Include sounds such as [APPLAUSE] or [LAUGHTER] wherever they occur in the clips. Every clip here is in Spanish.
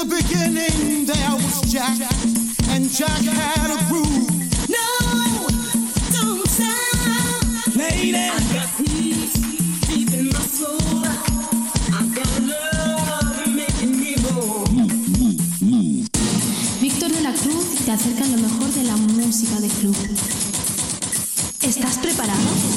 In the beginning there was Jack, and Jack had a groove. No, don't stop. Lady, I got peace deep in my soul. I got love making me move. Víctor de la Cruz te acerca lo mejor de la música de club. ¿Estás? ¿Preparado?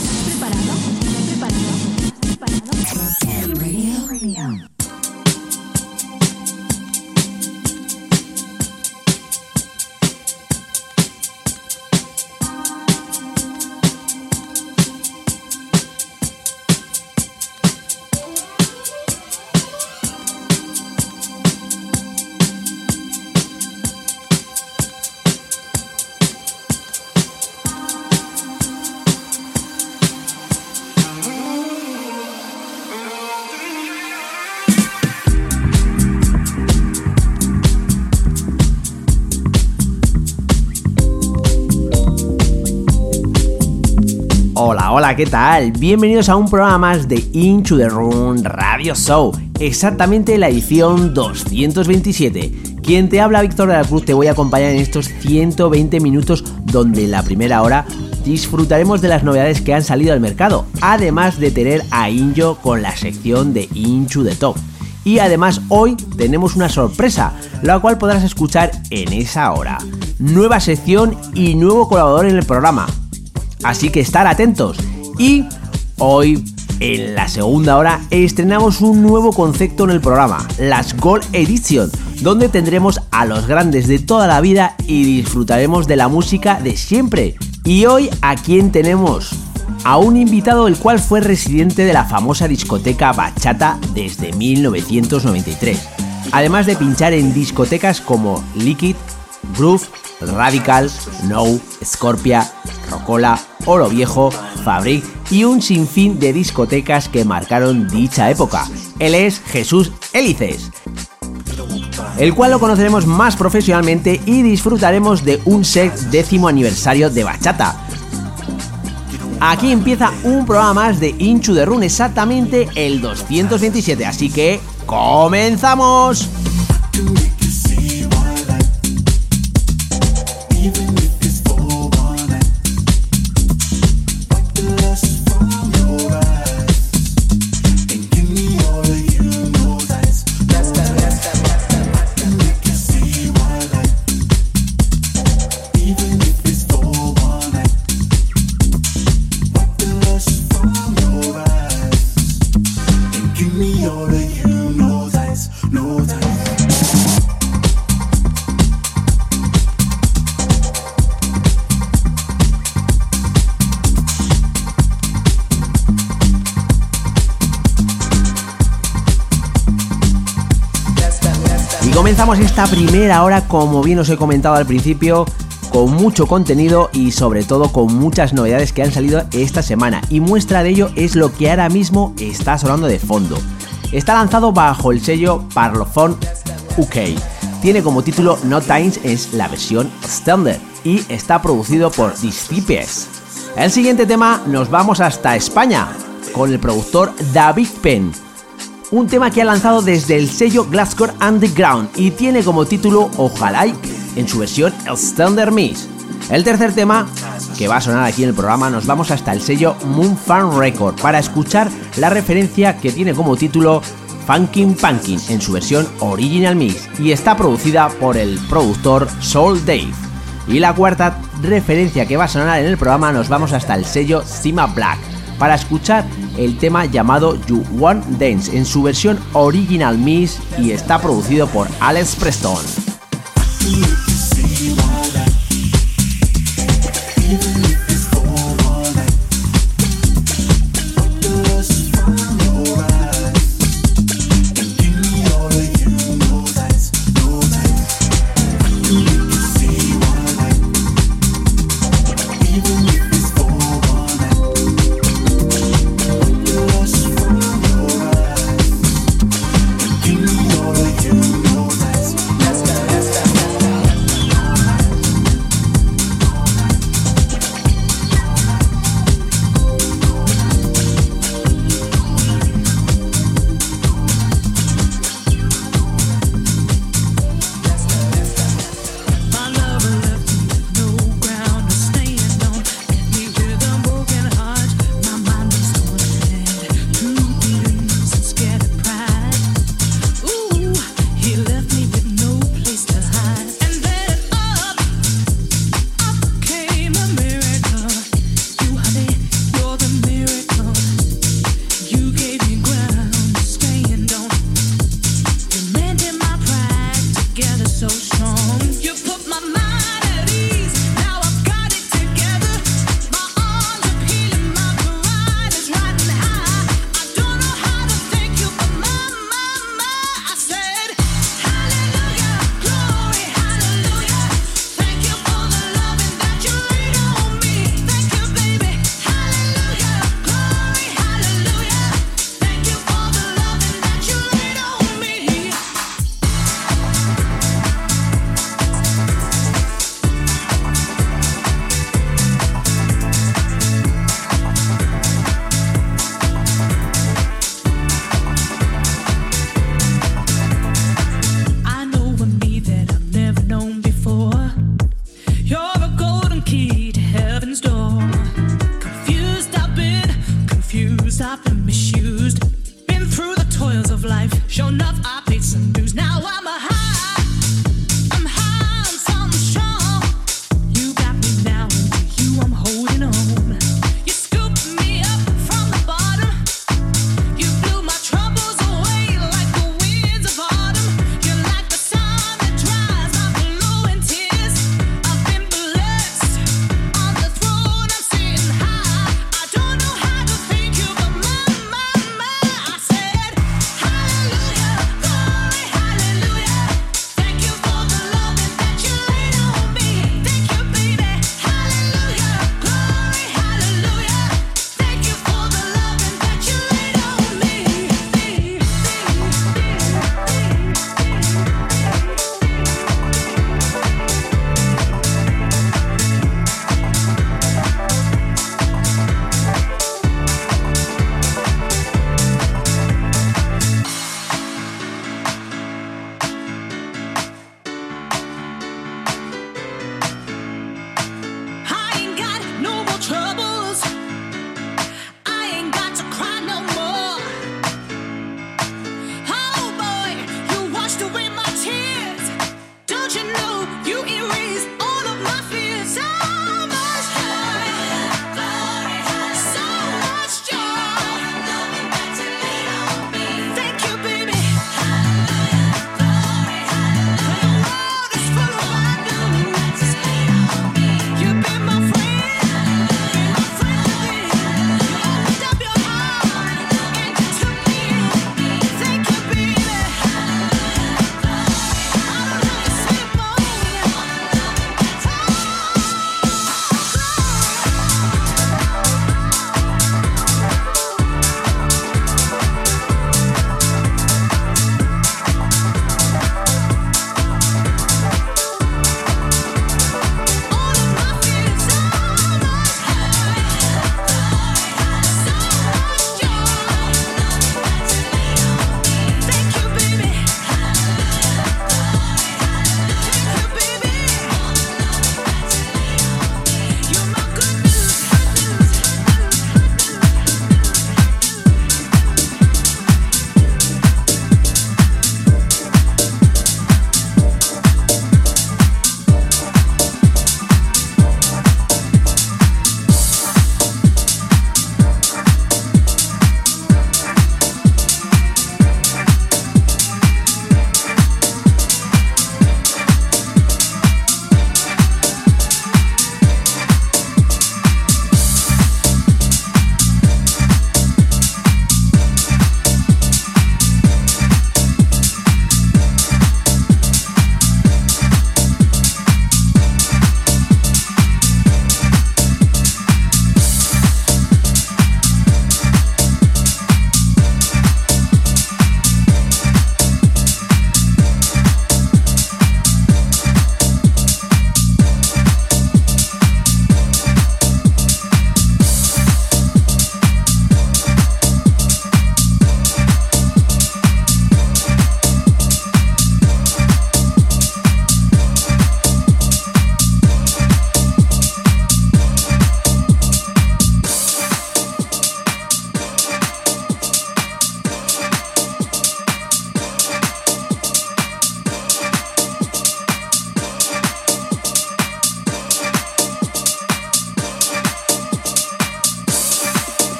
¿Qué tal? Bienvenidos a un programa más de Into the Room Radio Show, exactamente la edición 227. Quien te habla, Víctor de la Cruz, te voy a acompañar en estos 120 minutos donde en la primera hora disfrutaremos de las novedades que han salido al mercado, además de tener a Injo con la sección de Into the Top. Y además hoy tenemos una sorpresa, la cual podrás escuchar en esa hora. Nueva sección y nuevo colaborador en el programa. Así que estar atentos. Y hoy, en la segunda hora, estrenamos un nuevo concepto en el programa, las Gold Edition, donde tendremos a los grandes de toda la vida y disfrutaremos de la música de siempre. Y hoy, ¿a quién tenemos? A un invitado el cual fue residente de la famosa discoteca Bachata desde 1993. Además de pinchar en discotecas como Liquid, Groove, Radical, No, Scorpia, Rocola, Oro Viejo, Fabric y un sinfín de discotecas que marcaron dicha época. Él es Jesús Hélices, el cual lo conoceremos más profesionalmente y disfrutaremos de un set décimo aniversario de Bachata. Aquí empieza un programa más de Inchu de Run, exactamente el 227, así que ¡comenzamos! Comenzamos esta primera hora, como bien os he comentado al principio, con mucho contenido y sobre todo con muchas novedades que han salido esta semana. Y muestra de ello es lo que ahora mismo está sonando de fondo. Está lanzado bajo el sello Parlophone UK. Tiene como título No Times, es la versión standard y está producido por Discipes. El siguiente tema nos vamos hasta España con el productor David Penn un tema que ha lanzado desde el sello Glasgow Underground y tiene como título Ojalá en su versión El Standard Miss. El tercer tema que va a sonar aquí en el programa nos vamos hasta el sello Moon Fan Record para escuchar la referencia que tiene como título Funkin' Punkin en su versión Original Mix y está producida por el productor Soul Dave. Y la cuarta referencia que va a sonar en el programa nos vamos hasta el sello Sima Black para escuchar el tema llamado You Want Dance en su versión Original Mix y está producido por Alex Preston.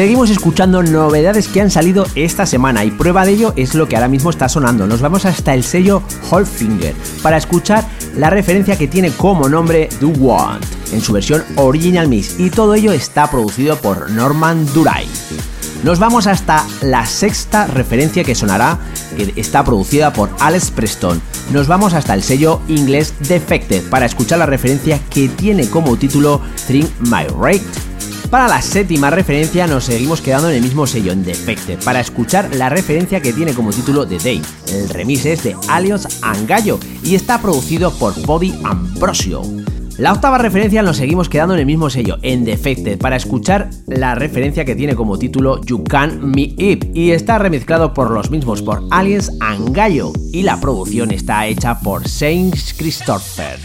Seguimos escuchando novedades que han salido esta semana y prueba de ello es lo que ahora mismo está sonando. Nos vamos hasta el sello Finger para escuchar la referencia que tiene como nombre Do Want en su versión Original Mix y todo ello está producido por Norman Duray. Nos vamos hasta la sexta referencia que sonará, que está producida por Alex Preston. Nos vamos hasta el sello inglés Defected para escuchar la referencia que tiene como título Think My Rate. Para la séptima referencia nos seguimos quedando en el mismo sello, en Defected, para escuchar la referencia que tiene como título The Day. El remix es de Alios Angallo y está producido por Body Ambrosio. La octava referencia nos seguimos quedando en el mismo sello, en Defected, para escuchar la referencia que tiene como título You Can Me It y está remezclado por los mismos, por Aliens and Gallo, y la producción está hecha por Saint Christopher.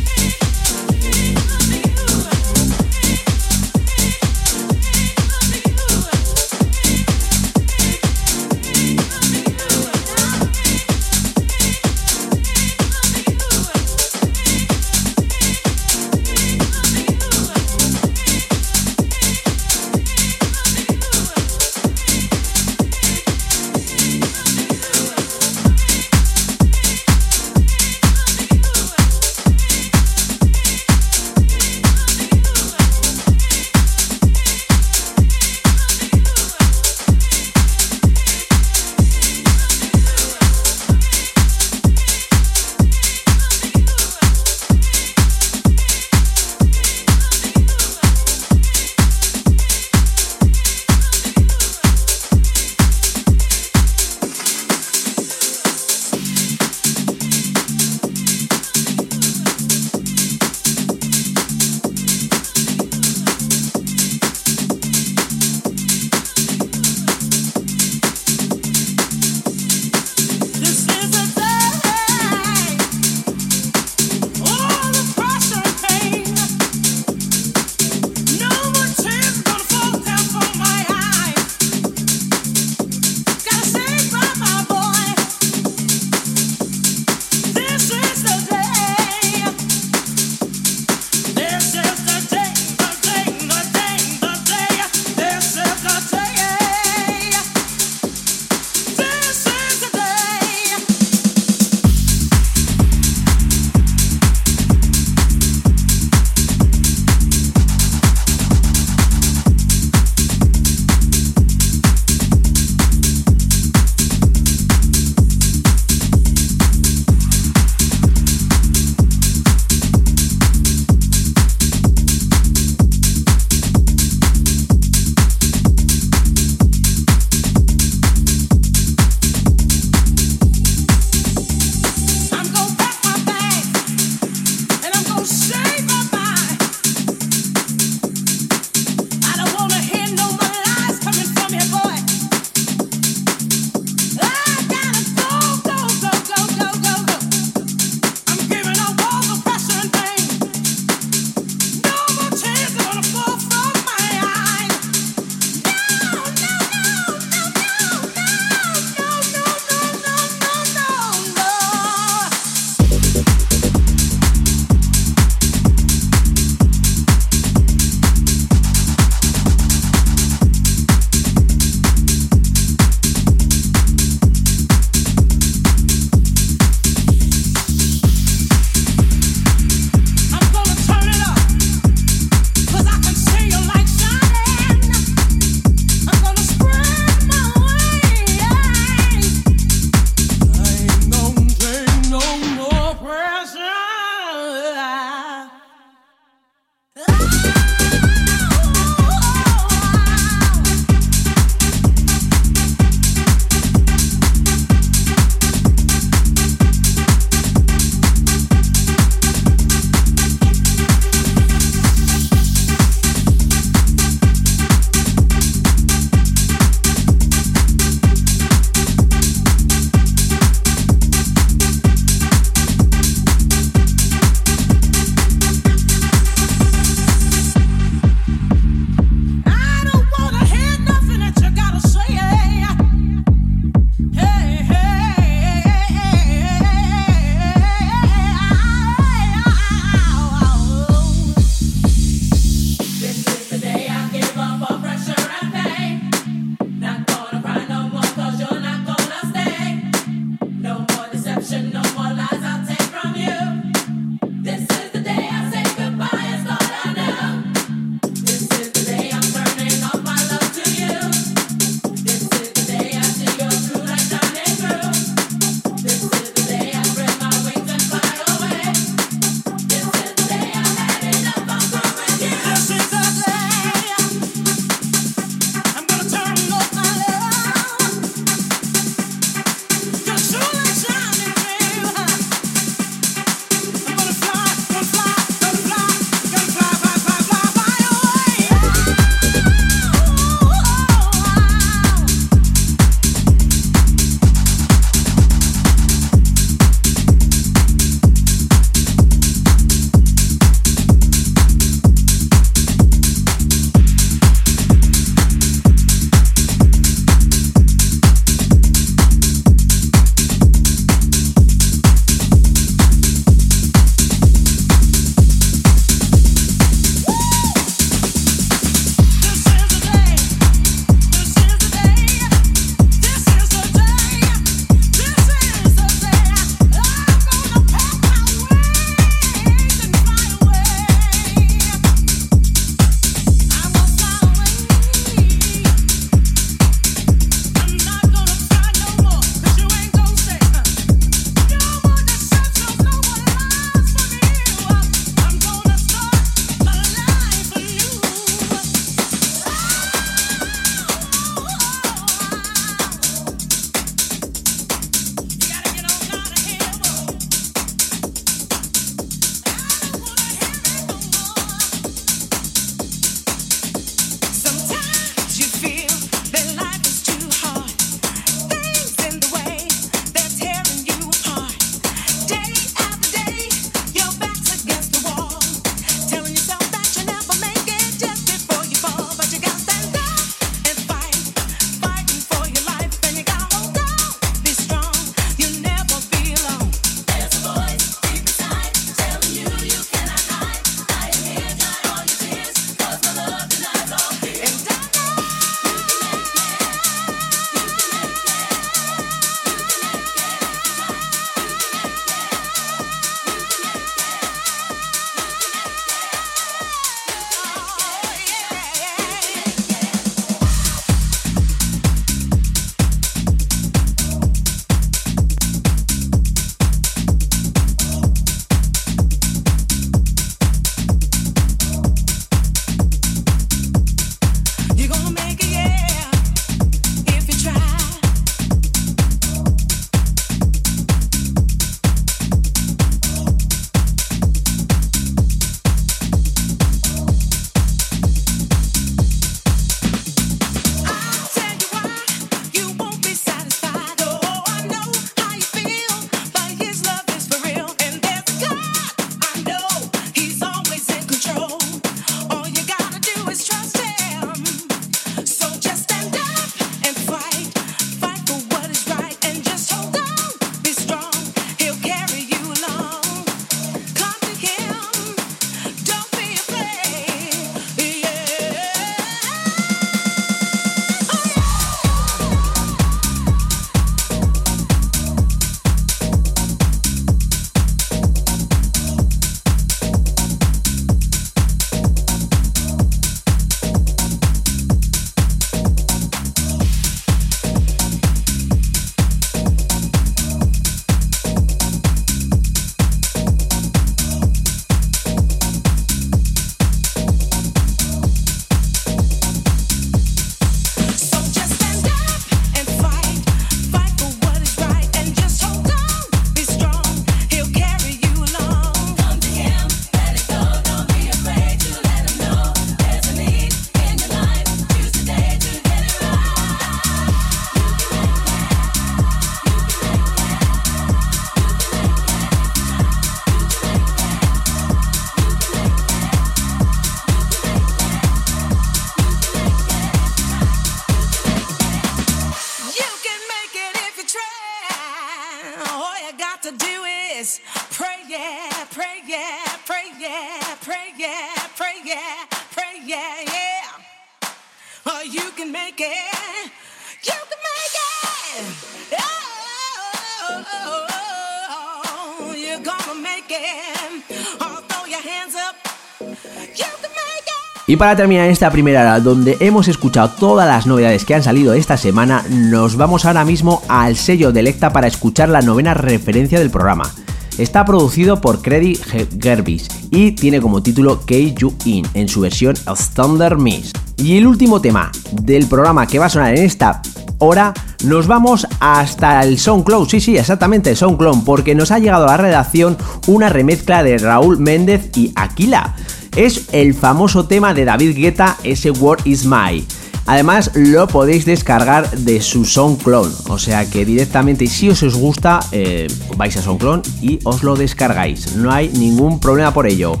Y para terminar esta primera hora, donde hemos escuchado todas las novedades que han salido esta semana, nos vamos ahora mismo al sello de Electa para escuchar la novena referencia del programa. Está producido por Credit Gerbis y tiene como título Key You In en su versión Thunder Miss. Y el último tema del programa que va a sonar en esta hora, nos vamos hasta el SoundCloud. Sí, sí, exactamente, el SoundCloud, porque nos ha llegado a la redacción una remezcla de Raúl Méndez y Aquila. Es el famoso tema de David Guetta, ese Word Is My. Además, lo podéis descargar de su SoundClone. O sea que directamente, si os, gusta, eh, vais a SoundClone y os lo descargáis. No hay ningún problema por ello.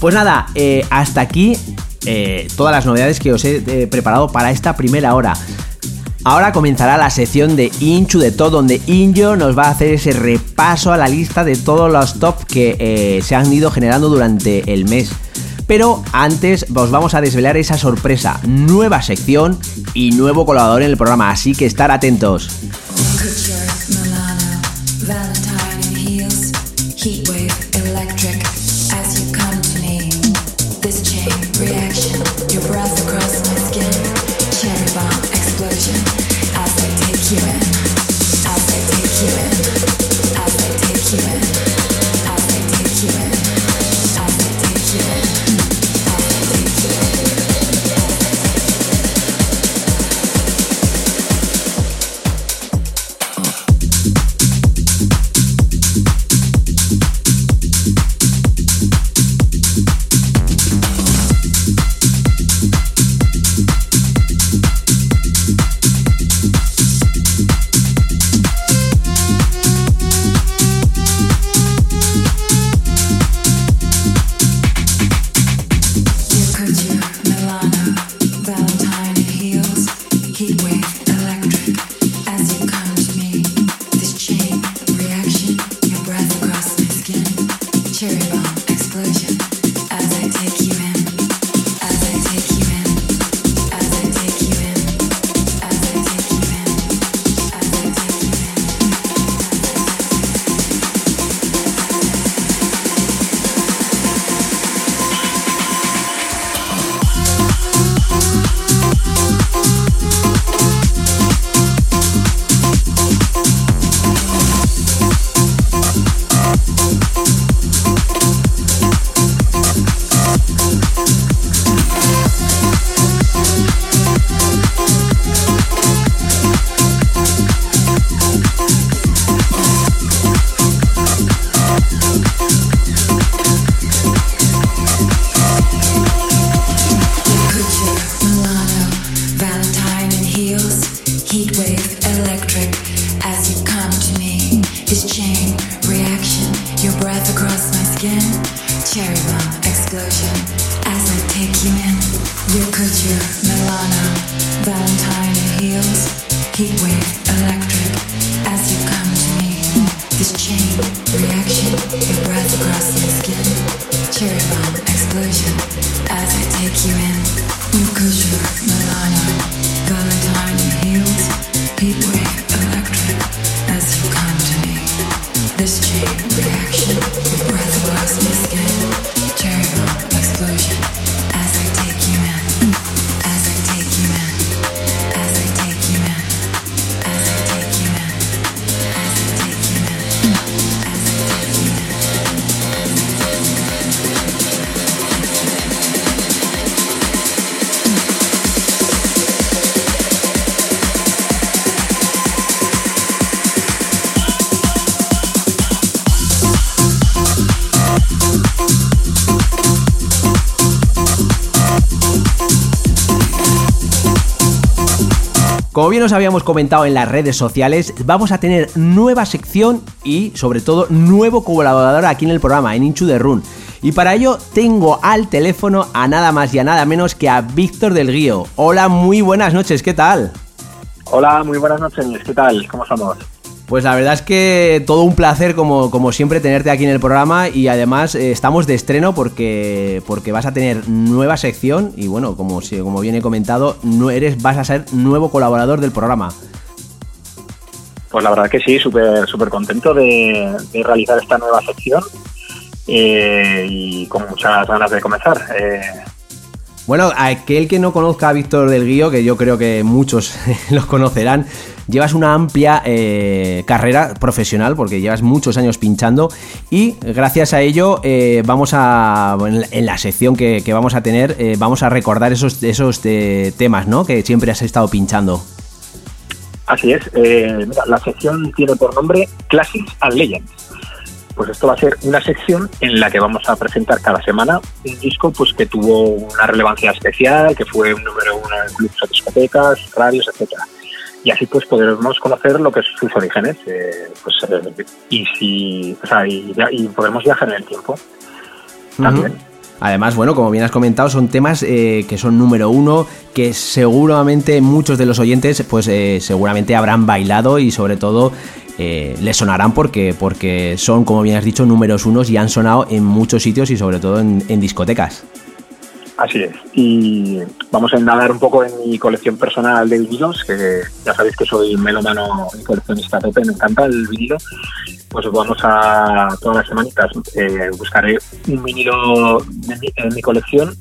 Pues nada, eh, hasta aquí eh, todas las novedades que os he preparado para esta primera hora. Ahora comenzará la sección de Inchu de todo, donde Injo nos va a hacer ese repaso a la lista de todos los top que eh, se han ido generando durante el mes. Pero antes os vamos a desvelar esa sorpresa, nueva sección y nuevo colaborador en el programa, así que estar atentos. As you come to me, this chain reaction, your breath Como bien os habíamos comentado en las redes sociales, vamos a tener nueva sección y sobre todo nuevo colaborador aquí en el programa, en Inchu de Run. Y para ello tengo al teléfono a nada más y a nada menos que a Víctor del Guío. Hola, muy buenas noches, ¿qué tal? Hola, muy buenas noches, ¿qué tal? ¿Cómo estamos? Pues la verdad es que todo un placer como, como siempre tenerte aquí en el programa y además eh, estamos de estreno porque, porque vas a tener nueva sección y bueno, como, como bien he comentado, no eres, vas a ser nuevo colaborador del programa. Pues la verdad que sí, súper súper contento de, de realizar esta nueva sección eh, y con muchas ganas de comenzar. Eh, Bueno, aquel que no conozca a Víctor del Guío, que yo creo que muchos [LAUGHS] los conocerán, llevas una amplia eh, carrera profesional porque llevas muchos años pinchando y gracias a ello eh, vamos a, en la- sección que, que vamos a tener, eh, vamos a recordar esos, esos eh, temas, ¿no? Que siempre has estado pinchando. Así es. mira, la sección tiene por nombre Classics and Legends. Pues esto va a ser una sección en la que vamos a presentar cada semana un disco pues que tuvo una relevancia especial, que fue un número uno en clubs o discotecas, radios, etcétera. Y así pues podremos conocer lo que es sus orígenes, eh, pues eh, y si, o sea, y, podremos viajar en el tiempo también. Además, bueno, como bien has comentado, son temas eh, que son número uno, que seguramente muchos de los oyentes, pues eh, seguramente habrán bailado y sobre todo eh, les sonarán porque, porque son, como bien has dicho, números unos y han sonado en muchos sitios y sobre todo en discotecas. Así es. Y vamos a indagar un poco en mi colección personal de vinilos, que ya sabéis que soy melómano y coleccionista tope, me encanta el vinilo. Pues vamos a todas las semanitas eh, buscaré un vinilo de mi, en mi colección,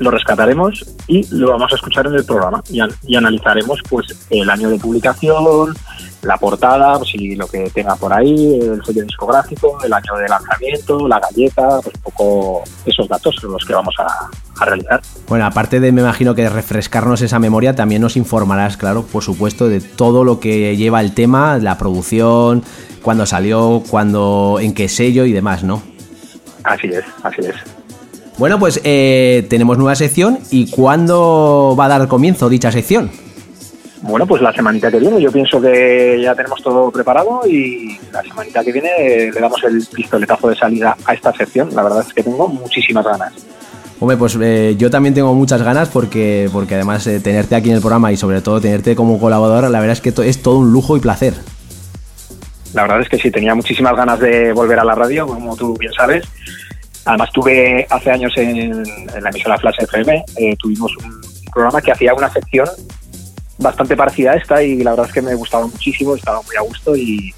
lo rescataremos y lo vamos a escuchar en el programa y, an- y analizaremos pues el año de publicación, la portada, pues, y lo que tenga por ahí, el sello discográfico, el año de lanzamiento, la galleta, pues un poco esos datos son los que vamos a, a realizar. Bueno, aparte de, me imagino que refrescarnos esa memoria, también nos informarás, claro, por supuesto, de todo lo que lleva el tema, la producción, cuándo salió, cuándo, en qué sello y demás, ¿no? Así es, así es. Bueno, pues eh, tenemos nueva sección y ¿cuándo va a dar comienzo dicha sección? Bueno, pues la semanita que viene, yo pienso que ya tenemos todo preparado y la semanita que viene le damos el pistoletazo de salida a esta sección. La verdad es que tengo muchísimas ganas. Hombre, pues eh, yo también tengo muchas ganas porque, porque además eh, tenerte aquí en el programa y sobre todo tenerte como colaborador, la verdad es que to- es todo un lujo y placer. La verdad es que sí, tenía muchísimas ganas de volver a la radio, como tú bien sabes. Además, tuve hace años en, en la emisora Flash FM, eh, tuvimos un programa que hacía una sección bastante parecida a esta y la verdad es que me gustaba muchísimo, estaba muy a gusto y,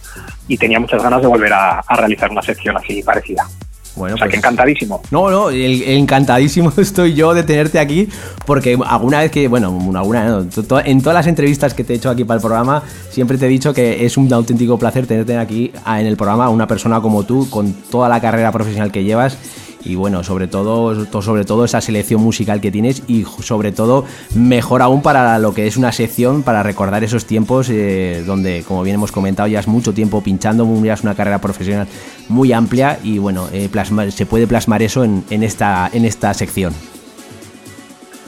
y tenía muchas ganas de volver a, a realizar una sección así parecida. Bueno, O sea, pues- que encantadísimo. No, no, el- el encantadísimo [LAUGHS] estoy yo de tenerte aquí porque alguna vez que, bueno, alguna, no, to- en todas las entrevistas que te he hecho aquí para el programa, siempre te he dicho que es un auténtico placer tenerte aquí a- en el programa a una persona como tú, con toda la carrera profesional que llevas y bueno, sobre todo, to- sobre todo esa selección musical que tienes y sobre todo mejor aún para lo que es una sección para recordar esos tiempos eh, donde, como bien hemos comentado, ya es mucho tiempo pinchando, ya es una carrera profesional muy amplia y bueno, eh, se puede plasmar eso en, en esta, en esta sección.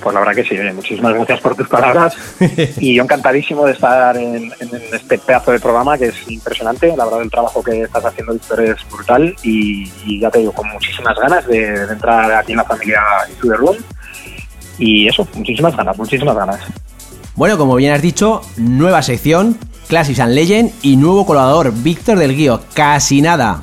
Pues la verdad que sí, oye, muchísimas gracias por tus palabras [LAUGHS] y yo encantadísimo de estar en, en este pedazo de programa que es impresionante. La verdad el trabajo que estás haciendo, Víctor, es brutal y, y ya te digo, con muchísimas ganas de, de entrar aquí en la familia Room y eso, muchísimas ganas, muchísimas ganas. Bueno, como bien has dicho, nueva sección, Classics and Legend y nuevo colaborador, Víctor del Guío, casi nada.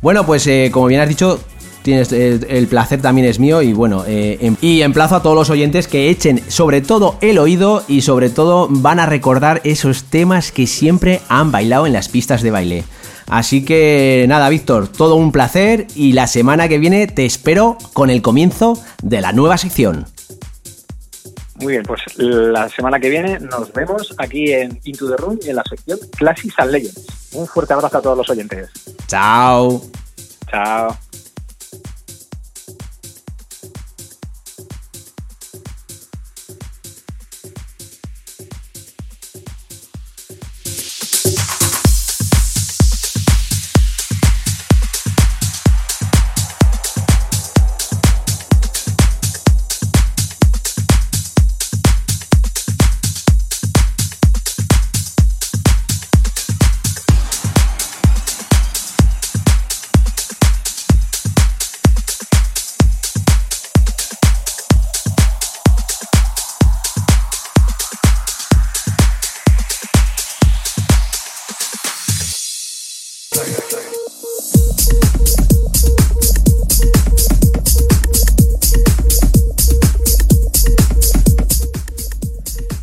Bueno, pues eh, como bien has dicho, tienes el, el placer también es mío y bueno, eh, em- y emplazo a todos los oyentes que echen sobre todo el oído y sobre todo van a recordar esos temas que siempre han bailado en las pistas de baile. Así que nada, Víctor, todo un placer y la semana que viene te espero con el comienzo de la nueva sección. Muy bien, pues la semana que viene nos vemos aquí en Into the Room y en la sección Classics and Legends. Un fuerte abrazo a todos los oyentes. Chao. Chao.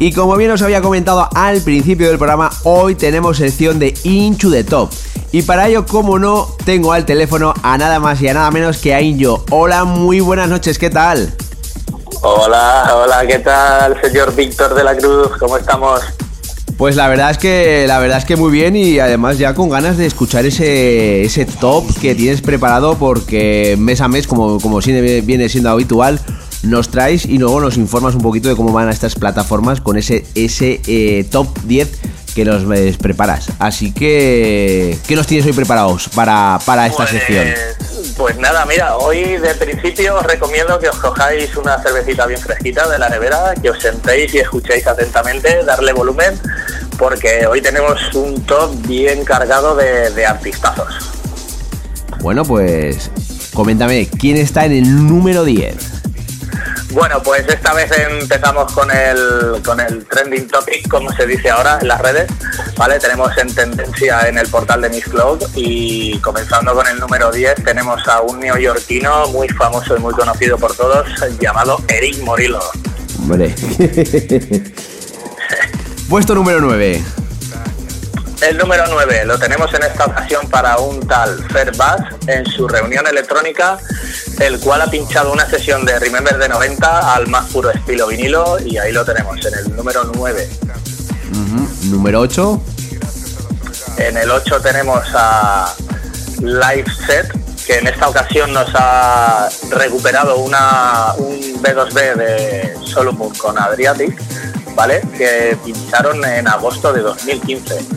Y como bien os había comentado al principio del programa, hoy tenemos sección de Into the Top. Y para ello, como no, tengo al teléfono a nada más y a nada menos que a Injo. Hola, muy buenas noches, ¿qué tal? Hola, hola, ¿qué tal, señor Víctor de la Cruz? ¿Cómo estamos? Pues la verdad es que la verdad es que muy bien y además ya con ganas de escuchar ese, ese top que tienes preparado porque mes a mes, como, como viene siendo habitual, nos traes y luego nos informas un poquito de cómo van a estas plataformas con ese, ese eh, top 10 que nos eh, preparas. Así que, ¿qué nos tienes hoy preparados para, para esta Pues- sección? Pues nada, mira, hoy de principio os recomiendo que os cojáis una cervecita bien fresquita de la nevera, que os sentéis y escuchéis atentamente, darle volumen, porque hoy tenemos un top bien cargado de, de artistazos. Bueno, pues coméntame, ¿quién está en el número 10? Bueno, pues esta vez empezamos con el, con el trending topic, como se dice ahora en las redes, ¿vale? Tenemos en tendencia en el portal de Miss Cloud y comenzando con el número 10 tenemos a un neoyorquino muy famoso y muy conocido por todos llamado Eric Morillo. Hombre. [LAUGHS] Puesto número 9. El número 9 lo tenemos en esta ocasión para un tal Fer Bass en su reunión electrónica, el cual ha pinchado una sesión de Remember de 90 al más puro estilo vinilo y ahí lo tenemos en el número 9. Número 8. En el 8 tenemos a Live Set, que en esta ocasión nos ha recuperado una, un B2B de Solomon con Adriatic, ¿vale? Que pincharon en agosto de 2015.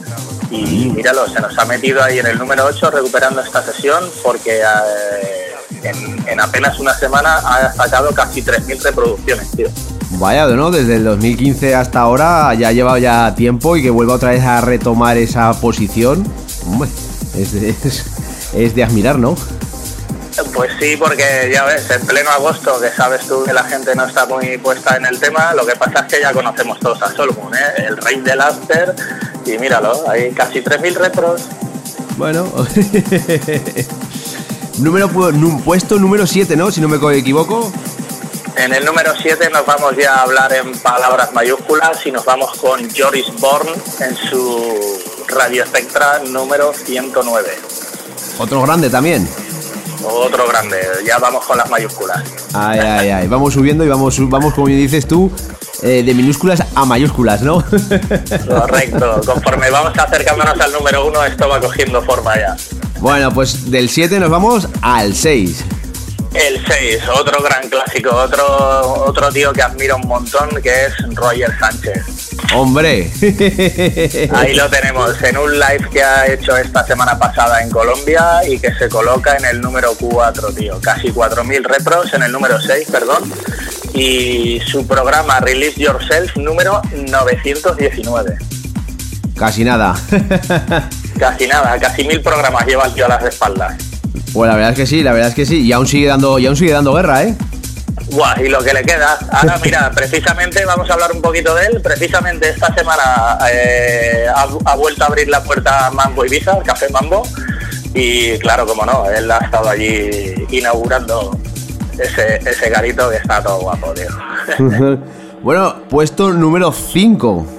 Y míralo, se nos ha metido ahí en el número 8 recuperando esta sesión porque eh, en, en apenas una semana ha sacado casi 3.000 reproducciones, tío. Vaya, ¿no? Desde el 2015 hasta ahora ya ha llevado ya tiempo y que vuelva otra vez a retomar esa posición. Hombre, es de, es, es de admirar, ¿no? Pues sí, porque ya ves, en pleno agosto, que sabes tú que la gente no está muy puesta en el tema, lo que pasa es que ya conocemos todos a Solomon, ¿eh? el rey del after, y míralo, hay casi 3.000 retros. Bueno. [LAUGHS] número puesto número 7, ¿no? Si no me co- equivoco. En el número 7 nos vamos ya a hablar en palabras mayúsculas y nos vamos con Joris Born en su Radio Spectra número 109. Otro grande también. Otro grande, ya vamos con las mayúsculas. Ay, ay, ay. Vamos subiendo y vamos, vamos como dices tú, eh, de minúsculas a mayúsculas, ¿no? [LAUGHS] Correcto, conforme vamos acercándonos al número 1 esto va cogiendo forma ya. bueno, pues del 7 nos vamos al 6. El 6, otro gran clásico, otro, otro tío que admiro un montón, que es Roger Sánchez. Hombre. Ahí lo [LAUGHS] tenemos, en un live que ha hecho esta semana pasada en Colombia y que se coloca en el número 4, tío. Casi 4.000 repros en el número 6, perdón. Y su programa Release Yourself número 919. Casi nada. [LAUGHS] Casi nada, casi mil programas lleva el tío a las espaldas. Pues la verdad es que sí, la verdad es que sí. Y aún sigue dando, y aún sigue dando guerra, ¿eh? Guau, y lo que le queda. Ahora [LAUGHS] mira, precisamente vamos a hablar un poquito de él. Precisamente esta semana eh, ha, ha vuelto a abrir la puerta Mambo Ibiza, el Café Mambo. Y claro, como no, él ha estado allí inaugurando ese, ese garito que está todo guapo, tío. [LAUGHS] bueno, puesto número 5.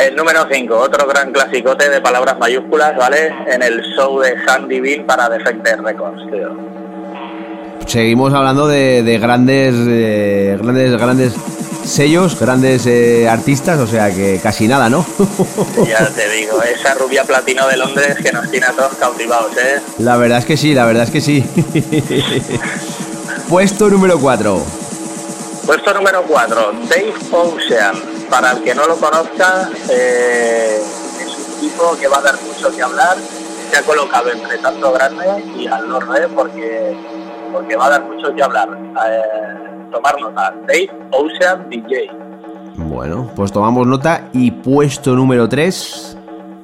El número 5, otro gran clasicote de palabras mayúsculas, ¿vale? En el show de Sandy Bean para Defected Records, tío. Seguimos hablando de, de grandes, eh, grandes, grandes sellos, grandes eh, artistas, o sea que casi nada, ¿no? [LAUGHS] Ya te digo, esa rubia platino de Londres que nos tiene a todos cautivados, ¿eh? la verdad es que sí, la verdad es que sí. [LAUGHS] Puesto número 4. Puesto número 4, Dave Ocean. Para el que no lo conozca, eh, es un tipo que va a dar mucho que hablar. Se ha colocado entre tanto grande y al norte porque, porque va a dar mucho que hablar. Eh, tomar nota, Dave Ocean DJ. Bueno, pues tomamos nota y puesto número 3.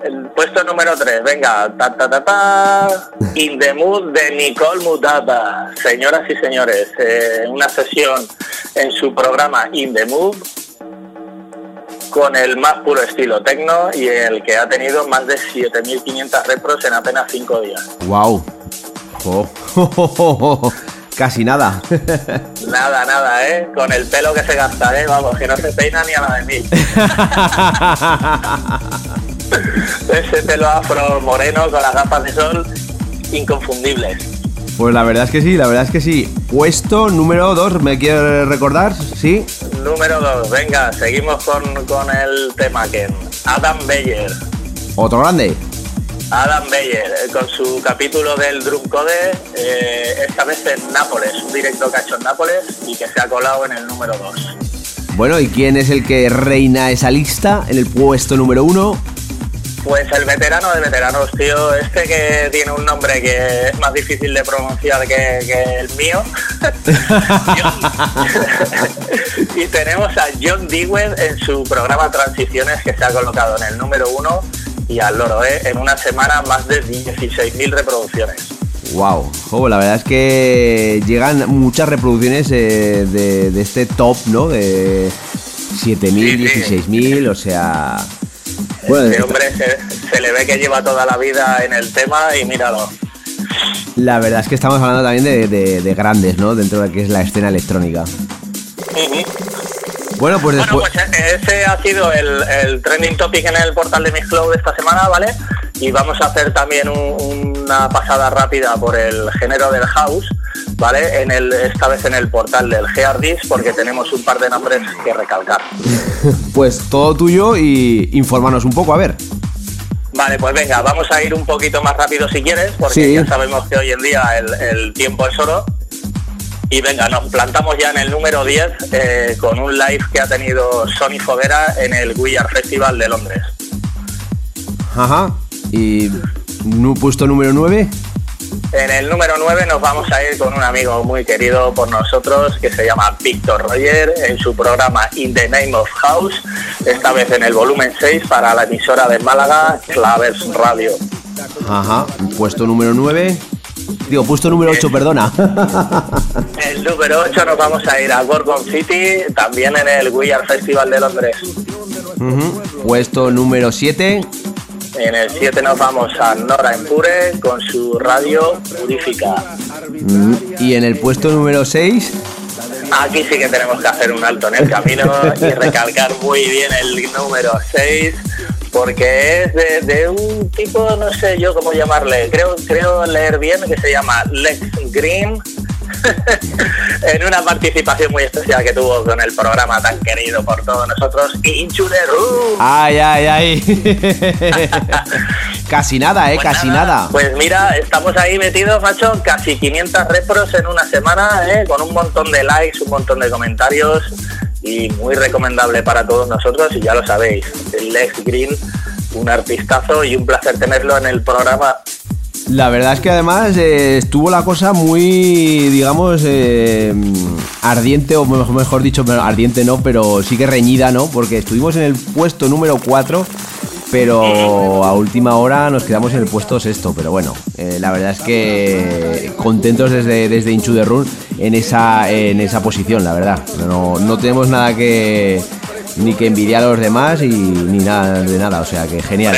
El puesto número 3, venga, ta ta ta ta, [LAUGHS] In the Mood de Nicole Mutaba. Señoras y señores, eh, una sesión en su programa In the Mood con el más puro estilo techno y el que ha tenido más de 7.500 repros en apenas 5 días. ¡Wow! [LAUGHS] Casi nada. [LAUGHS] Nada, nada, ¿eh? Con el pelo que se gasta, ¿eh? Vamos, que no se peina ni a la de mí. [LAUGHS] Ese pelo afro moreno con las gafas de sol inconfundibles. Pues la verdad es que sí, la verdad es que sí. Puesto número 2, ¿me quieres recordar? Sí. Número 2, venga, seguimos con, con el tema que Adam Beyer. Otro grande. Adam Beyer, eh, con su capítulo del Drum Code, eh, esta vez en Nápoles, un directo que ha hecho en Nápoles y que se ha colado en el número 2. Bueno, ¿y quién es el que reina esa lista en el puesto número 1? Pues el veterano de veteranos, tío, este que tiene un nombre que es más difícil de pronunciar que, que el mío. [LAUGHS] [LAUGHS] Y tenemos a John Dewey en su programa Transiciones que se ha colocado en el número uno y al loro, ¿eh? en una semana más de 16.000 reproducciones. Wow, jo, la verdad es que llegan muchas reproducciones eh, de, de este top, ¿no? De 7.000, Sí, sí. 16.000, o sea... Bueno, Este hombre se, se le ve que lleva toda la vida en el tema y míralo. la verdad es que estamos hablando también de, de- de grandes, ¿no? Dentro de lo que es la escena electrónica. Bueno, pues Bueno, pues eh, ese ha sido el, el trending topic en el portal de Mixcloud esta semana, ¿vale? Y vamos a hacer también un- una pasada rápida por el género del house, ¿vale? En el, esta vez en el portal del Geardis, porque tenemos un par de nombres que recalcar. [LAUGHS] Pues todo tuyo y infórmanos un poco, a ver. Vale, pues venga, vamos a ir un poquito más rápido si quieres, porque Sí. ya sabemos que hoy en día el, el tiempo es oro. Y venga, nos plantamos ya en el número 10 eh, con un live que ha tenido Sony Foguera en el We Are Festival de Londres. Ajá. Y puesto número 9. En el número 9 nos vamos a ir con un amigo muy querido por nosotros que se llama Víctor Roger en su programa In the Name of House, esta vez en el volumen 6 para la emisora de Málaga, Clavers Radio. Ajá. Puesto número 9. Digo, puesto número 8, perdona. [LAUGHS] El número 8 nos vamos a ir a Gorgon City, también en el We Are Festival de Londres. Puesto número 7. En el 7 nos vamos a Nora Empure con su radio Purifica. Y en el puesto número 6. Aquí sí que tenemos que hacer un alto en el camino y recalcar muy bien el número 6 porque es de, de un tipo, no sé yo cómo llamarle, creo, creo leer bien que se llama Lex Green [LAUGHS] en una participación muy especial que tuvo con el programa tan querido por todos nosotros, Room. Ay, ay, ay. [LAUGHS] casi nada, eh, Pues casi nada. Pues mira, estamos ahí metidos, macho, casi 500 repros en una semana, ¿eh? con un montón de likes, un montón de comentarios y muy recomendable para todos nosotros y ya lo sabéis, Lex Green, un artistazo y un placer tenerlo en el programa. La verdad es que además eh, estuvo la cosa muy, digamos, eh, ardiente, o mejor, dicho, ardiente no, pero sí que reñida, ¿no? Porque estuvimos en el puesto número 4, pero a última hora nos quedamos en el puesto sexto. Pero bueno, eh, la verdad es que contentos desde, desde Inchu de en esa, en esa posición, la verdad. No, no tenemos nada que ni que envidiar a los demás y ni nada de nada, o sea que genial.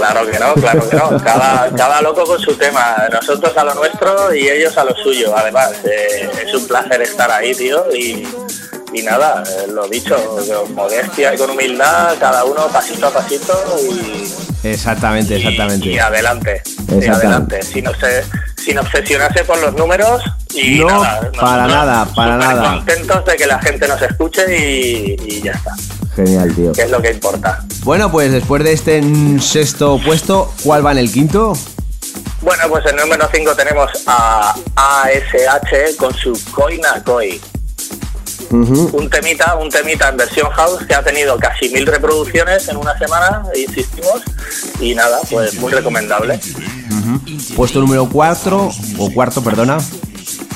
Claro que no, claro que no. Cada, cada loco con su tema. Nosotros a lo nuestro y ellos a lo suyo. Además, eh, es un placer estar ahí, tío. Y, y nada, eh, lo dicho, con modestia y con humildad, cada uno pasito a pasito y, Exactamente, exactamente. y adelante. Y Exactamente. adelante. Sin, obse- sin obsesionarse por los números y No, nada. para nada, para nada. contentos de que la gente nos escuche y, y ya está. Genial, tío. Que es lo que importa. Bueno, pues después de este sexto puesto, ¿cuál va en el quinto? Bueno, pues en el número 5 tenemos a ASH con su Coina Koi. Ujú. Un temita, un temita en versión house que ha tenido casi mil reproducciones en una semana, insistimos, y nada, pues muy recomendable. Puesto número 4, o cuarto, perdona.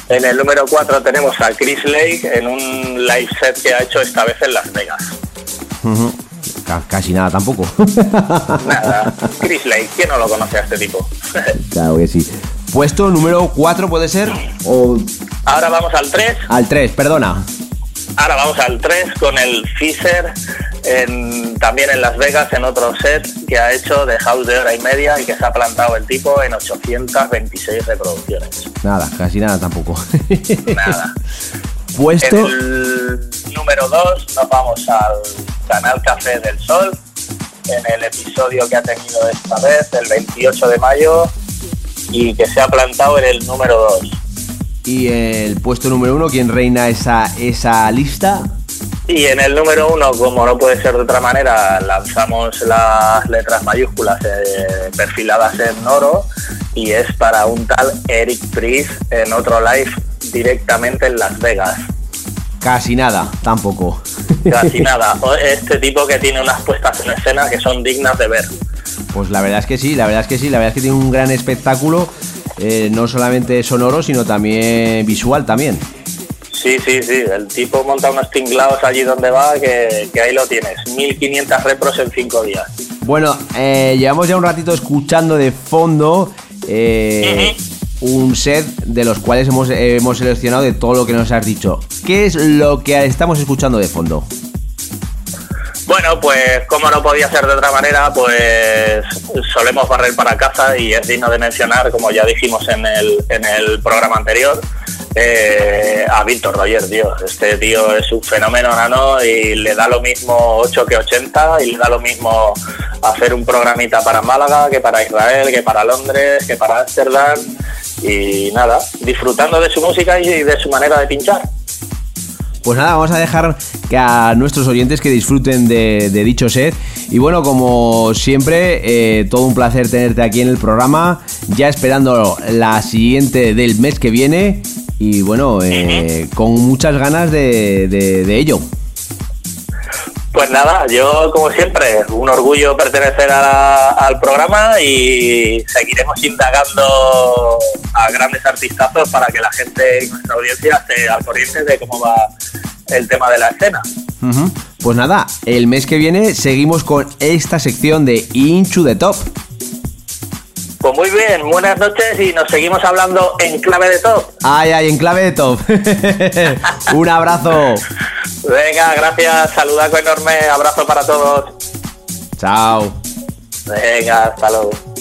En el número 4 tenemos a Chris Lake en un live set que ha hecho esta vez en Las Vegas. Casi nada tampoco. [LAUGHS] Nada, Chris Lake, ¿quién no lo conoce a este tipo? [LAUGHS] claro que sí. Puesto número 4 puede ser. O Ahora vamos al 3. al 3, perdona. Ahora vamos al 3 con el Fisher en- también en Las Vegas en otro set que ha hecho de house de hora y media y que se ha plantado el tipo en 826 reproducciones. Nada, casi nada tampoco. Nada. [LAUGHS] Puesto. En el número 2 nos vamos al canal Café del Sol, en el episodio que ha tenido esta vez, el 28 de mayo, y que se ha plantado en el número 2. Y el puesto número uno, ¿quién reina esa, esa lista? Y en el número 1, como no puede ser de otra manera, lanzamos las letras mayúsculas eh, perfiladas en oro y es para un tal Eric Priest en otro live directamente en Las Vegas. Casi nada, tampoco. Casi [LAUGHS] nada. Este tipo que tiene unas puestas en escena que son dignas de ver. Pues la verdad es que sí, la verdad es que sí, la verdad es que tiene un gran espectáculo, eh, no solamente sonoro, sino también visual también. Sí, sí, sí. El tipo monta unos tinglados allí donde va que, que ahí lo tienes. 1500 repros en 5 días. Bueno, eh, llevamos ya un ratito escuchando de fondo eh, un set de los cuales hemos, hemos seleccionado de todo lo que nos has dicho. ¿Qué es lo que estamos escuchando de fondo? Bueno, pues como no podía ser de otra manera, pues solemos barrer para casa y es digno de mencionar, como ya dijimos en el, en el programa anterior, eh, a Víctor Roger, tío. Este tío es un fenómeno nano y le da lo mismo 8 que 80 y le da lo mismo hacer un programita para Málaga que para Israel, que para Londres, que para Ámsterdam y nada, disfrutando de su música y de su manera de pinchar. Pues nada, vamos a dejar que a nuestros oyentes que disfruten de, dicho set. Y bueno, como siempre, eh, todo un placer tenerte aquí en el programa, ya esperando la siguiente del mes que viene. Y bueno, eh, con muchas ganas de, de- de ello. Pues nada, yo como siempre, un orgullo pertenecer a la- al programa y seguiremos indagando a grandes artistazos para que la gente y nuestra audiencia esté al corriente de cómo va el tema de la escena. Pues nada, el mes que viene seguimos con esta sección de Inchu the Top. Pues muy bien, buenas noches y nos seguimos hablando en clave de top. Ay, ay, en clave de top. [LAUGHS] un abrazo. Venga, gracias, saludaco enorme, abrazo para todos. Chao. Venga, hasta luego.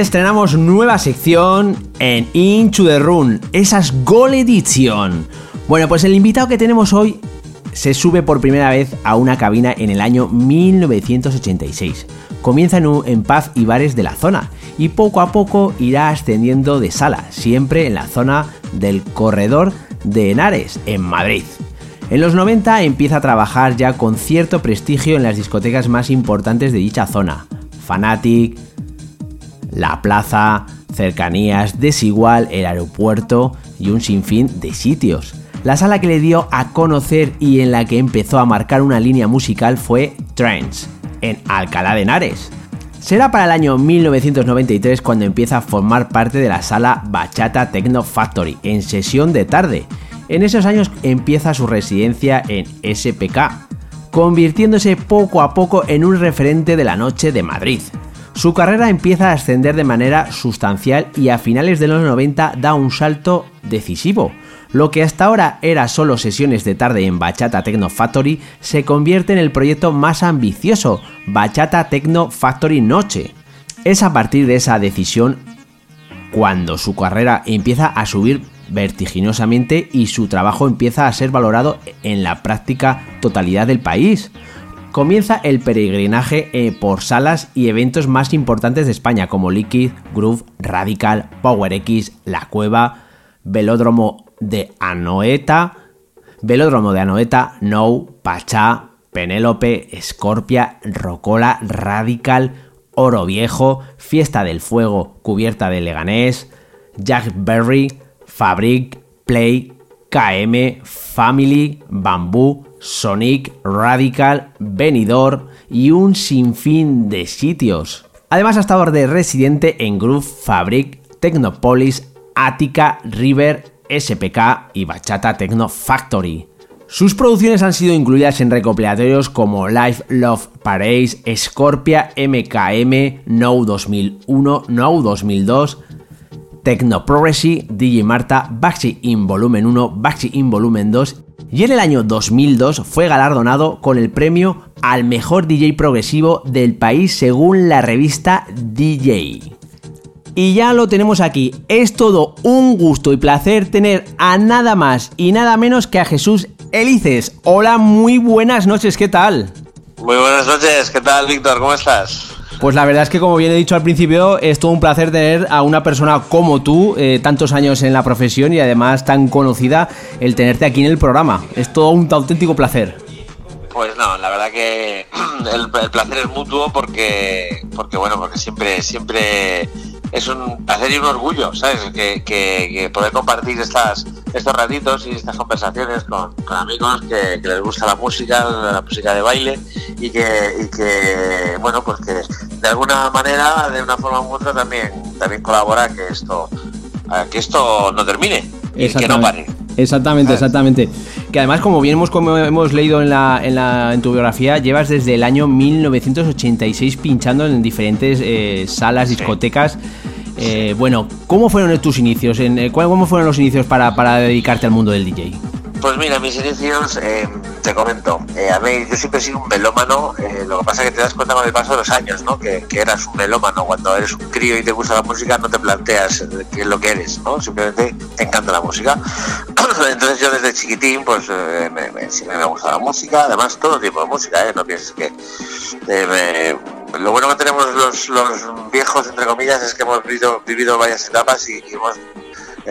Estrenamos nueva sección en Into the Run, esas Gold Edition. Bueno, pues el invitado que tenemos hoy se sube por primera vez a una cabina en el año 1986. Comienza en, en pub y bares de la zona y poco a poco irá ascendiendo de sala, siempre en la zona del corredor de Henares, en Madrid. En los 90 empieza a trabajar ya con cierto prestigio en las discotecas más importantes de dicha zona. Fanatic, la plaza, cercanías, desigual, el aeropuerto y un sinfín de sitios. La sala que le dio a conocer y en la que empezó a marcar una línea musical fue Trends, en Alcalá de Henares. Será para el año 1993 cuando empieza a formar parte de la sala Bachata Techno Factory en sesión de tarde. En esos años empieza su residencia en SPK, convirtiéndose poco a poco en un referente de la noche de Madrid. Su carrera empieza a ascender de manera sustancial y a finales de los 90 da un salto decisivo. Lo que hasta ahora era solo sesiones de tarde en Bachata Techno Factory se convierte en el proyecto más ambicioso, Bachata Techno Factory Noche. Es a partir de esa decisión cuando su carrera empieza a subir vertiginosamente y su trabajo empieza a ser valorado en la práctica totalidad del país. Comienza el peregrinaje eh, por salas y eventos más importantes de España como Liquid, Groove, Radical, Power X, La Cueva, Velódromo de Anoeta, Velódromo de Anoeta, No, Pachá, Penélope, Scorpia, Rocola, Radical, Oro Viejo, Fiesta del Fuego, Cubierta de Leganés, Jack Berry, Fabric, Play, KM, Family, Bamboo, Sonic, Radical, Benidorm y un sinfín de sitios. Además ha estado de residente en Groove, Fabric, Technopolis, Attica, River, SPK y Bachata Techno Factory. Sus producciones han sido incluidas en recopilatorios como Live Love Parades, Scorpia, MKM, No 2001, No 2002, Techno Progressy, DJ Marta, Baxi in Volumen 1, Baxi in Volumen 2 y en el año 2002 fue galardonado con el premio al mejor DJ progresivo del país según la revista DJ. Y ya lo tenemos aquí. Es todo un gusto y placer tener a nada más y nada menos que a Jesús Elices. Hola, muy buenas noches, ¿qué tal? Muy buenas noches, ¿qué tal Víctor? ¿Cómo estás? Pues la verdad es que como bien he dicho al principio, es todo un placer tener a una persona como tú, eh, tantos años en la profesión y además tan conocida, el tenerte aquí en el programa. Es todo un auténtico placer. Pues no, la verdad que [CLEARS THROAT] el, el placer es mutuo porque, porque bueno, porque siempre, siempre es un placer y un orgullo, ¿sabes? Que, que- poder compartir estas, estos ratitos y estas conversaciones con, amigos que, les gusta la música, la música de baile y que, y que, bueno, pues que de alguna manera, de una forma u otra también, también colabora que esto, que esto no termine y que no pare. Exactamente, exactamente. Que además, como bien hemos, como hemos leído en, la, en, la, en tu biografía, llevas desde el año 1986 pinchando en diferentes eh, salas, discotecas. Eh, bueno, ¿cómo fueron tus inicios? Eh, ¿Cómo fueron los inicios para, para dedicarte al mundo del DJ? Pues mira, mis inicios, eh, te comento, eh, a ver, yo siempre he sido un melómano, eh, lo que pasa es que te das cuenta con el paso de los años, ¿no? Que, eras un melómano, cuando eres un crío y te gusta la música no te planteas eh, qué es lo que eres, ¿no? Simplemente te encanta la música. [CLEARS THROAT] Entonces yo desde chiquitín, pues eh, me, me- siempre me ha gustado la música, además todo tipo de música, ¿eh? No pienses que... me- lo bueno que tenemos los, los viejos, entre comillas, es que hemos vivido, vivido varias etapas y, y hemos